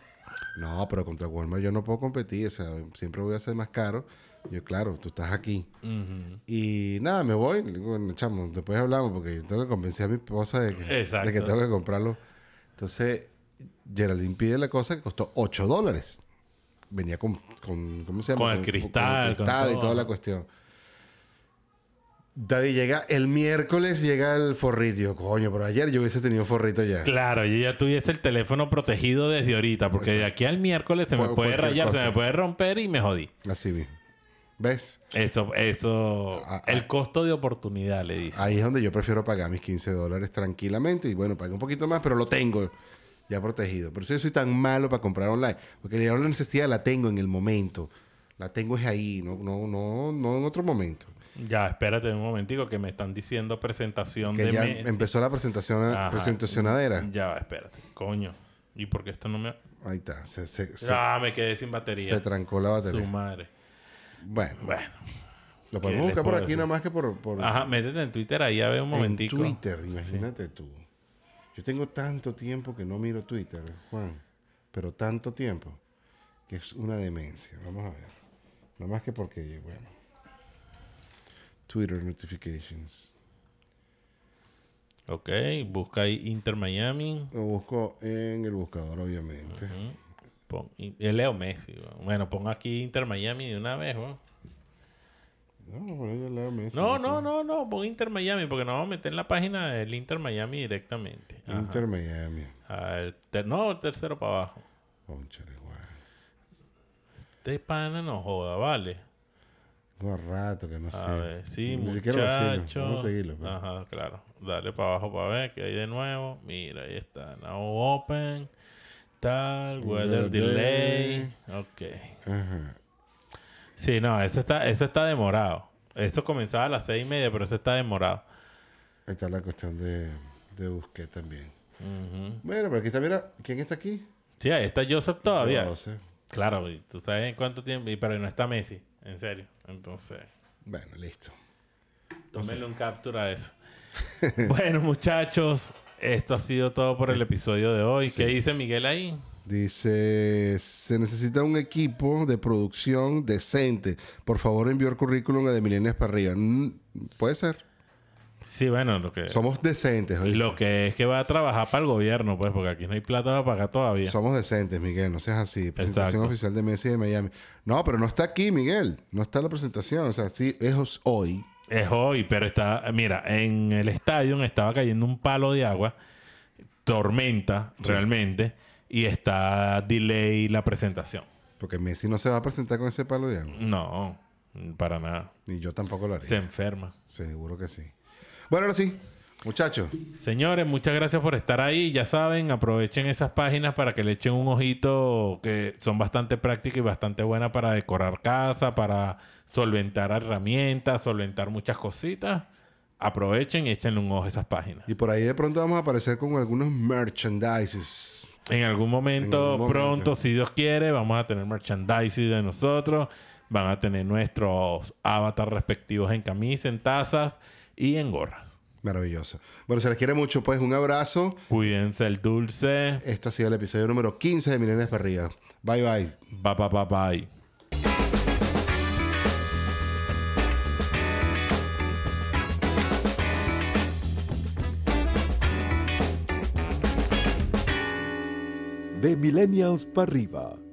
B: No, pero contra Walmart yo no puedo competir, o sea, siempre voy a ser más caro. Yo, claro, tú estás aquí.
A: Ujú.
B: Y nada, me voy. Le digo, bueno, chamo, después hablamos porque tengo que convencer a mi esposa de que,
A: Exacto.
B: de que tengo que comprarlo. Entonces, Geraldine pide la cosa que costó 8 dólares. Venía con, con ¿cómo se llama?
A: Con el cristal,
B: el cristal
A: con
B: y toda la cuestión. David llega el miércoles, llega el forrito. Coño, pero ayer yo hubiese tenido forrito ya.
A: Claro, yo ya tuviese el teléfono protegido desde ahorita, porque de aquí al miércoles se me puede rayar, se me puede romper y me jodí.
B: Así mismo. ¿Ves?
A: Eso, eso,
B: Ah, ah.
A: el costo de oportunidad, le dice.
B: Ahí es donde yo prefiero pagar mis 15 dólares tranquilamente. Y bueno, pagué un poquito más, pero lo tengo ya protegido. Por eso yo soy tan malo para comprar online. Porque ya la necesidad la tengo en el momento. La tengo es ahí, no, no, no, no en otro momento.
A: Ya, espérate un momentico que me están diciendo presentación
B: Que
A: de
B: ya
A: Messi.
B: empezó la presentación,
A: Ajá.
B: presentacionadera.
A: Ya, espérate. Coño. ¿Y por qué esto no me...?
B: Ahí está. Se, se, se-
A: ah, me quedé sin batería.
B: se trancó la
A: Su
B: batería.
A: madre.
B: Bueno,
A: Bueno.
B: lo
A: ¿qué
B: podemos buscar por aquí
A: decir?
B: nada más que por, por
A: Ajá, métete en Twitter ahí a ver un
B: en
A: momentico.
B: Twitter. Imagínate tú. Yo tengo tanto tiempo que no miro Twitter, Juan. Pero tanto tiempo que es una demencia. Vamos a ver. No más que porque, bueno. Twitter notifications.
A: Ok, busca ahí Inter Miami.
B: Lo busco en el buscador, obviamente.
A: Pon, y- es Leo Messi. Bueno, pon aquí Inter Miami de una vez, weón.
B: No, por ahí yo leo Messi.
A: No, no, no, no, pon Inter Miami porque nos vamos a meter en la página del Inter Miami directamente. Ajá.
B: Inter Miami.
A: Al ter- no, el tercero para abajo.
B: Cónchale, guay.
A: Este pana no joda, vale.
B: Tengo rato que no sé.
A: A ver, sí,
B: Ni
A: muchachos.
B: Vamos a seguirlo. pues.
A: Ajá, claro. Dale para abajo para ver que hay de nuevo. Mira, ahí está. Now open. Tal, weather
B: Weather
A: delay. Ok.
B: Ajá.
A: Sí, no, eso está, eso está demorado. Esto comenzaba a las seis y media, pero eso está demorado.
B: Está la cuestión de, de Busquets también. Bueno, pero aquí está, mira, ¿quién está aquí?
A: Sí, ahí está Joseph todavía. Claro, tú sabes en cuánto tiempo, y- pero no está Messi, en serio. Entonces,
B: Bueno, listo.
A: tómenle un captura a eso. bueno, muchachos, esto ha sido todo por el episodio de hoy. ¿Qué dice Miguel ahí?
B: Dice, se necesita un equipo de producción decente. Por favor, envió el currículum a de milenias para arriba. Mm, Puede ser.
A: Sí, bueno, lo que,
B: Somos decentes, ¿oíste?
A: lo que es que va a trabajar para el gobierno, pues, porque aquí no hay plata para pagar todavía.
B: Somos decentes, Miguel. No seas así. Presentación
A: Exacto.
B: oficial de Messi de Miami. No, pero no está aquí, Miguel. No está la presentación. O sea, sí, es hoy.
A: Es hoy, pero está, mira, en el estadio estaba cayendo un palo de agua, tormenta realmente, y está delay la presentación.
B: Porque Messi no se va a presentar con ese palo de agua.
A: No, para nada.
B: Y yo tampoco lo haría.
A: Se enferma.
B: Seguro que sí. Bueno, ahora sí. Muchachos.
A: Señores, muchas gracias por estar ahí. Ya saben, aprovechen esas páginas para que le echen un ojito, que son bastante prácticas y bastante buenas para decorar casa, para solventar herramientas, solventar muchas cositas. Aprovechen y échenle un ojo a esas páginas.
B: Y por ahí de pronto vamos a aparecer con algunos merchandises.
A: En algún momento,
B: En algún momento.
A: pronto, si Dios quiere, vamos a tener merchandising de nosotros. Van a tener nuestros avatars respectivos en camisa, en tazas y en gorra.
B: Maravilloso. Bueno, se les quiere mucho, pues. Un abrazo.
A: Cuídense el dulce.
B: Esto ha sido el episodio número 15 de Milenias para arriba. Bye, bye.
A: Bye, bye, bye, bye.
C: De Millennials para arriba.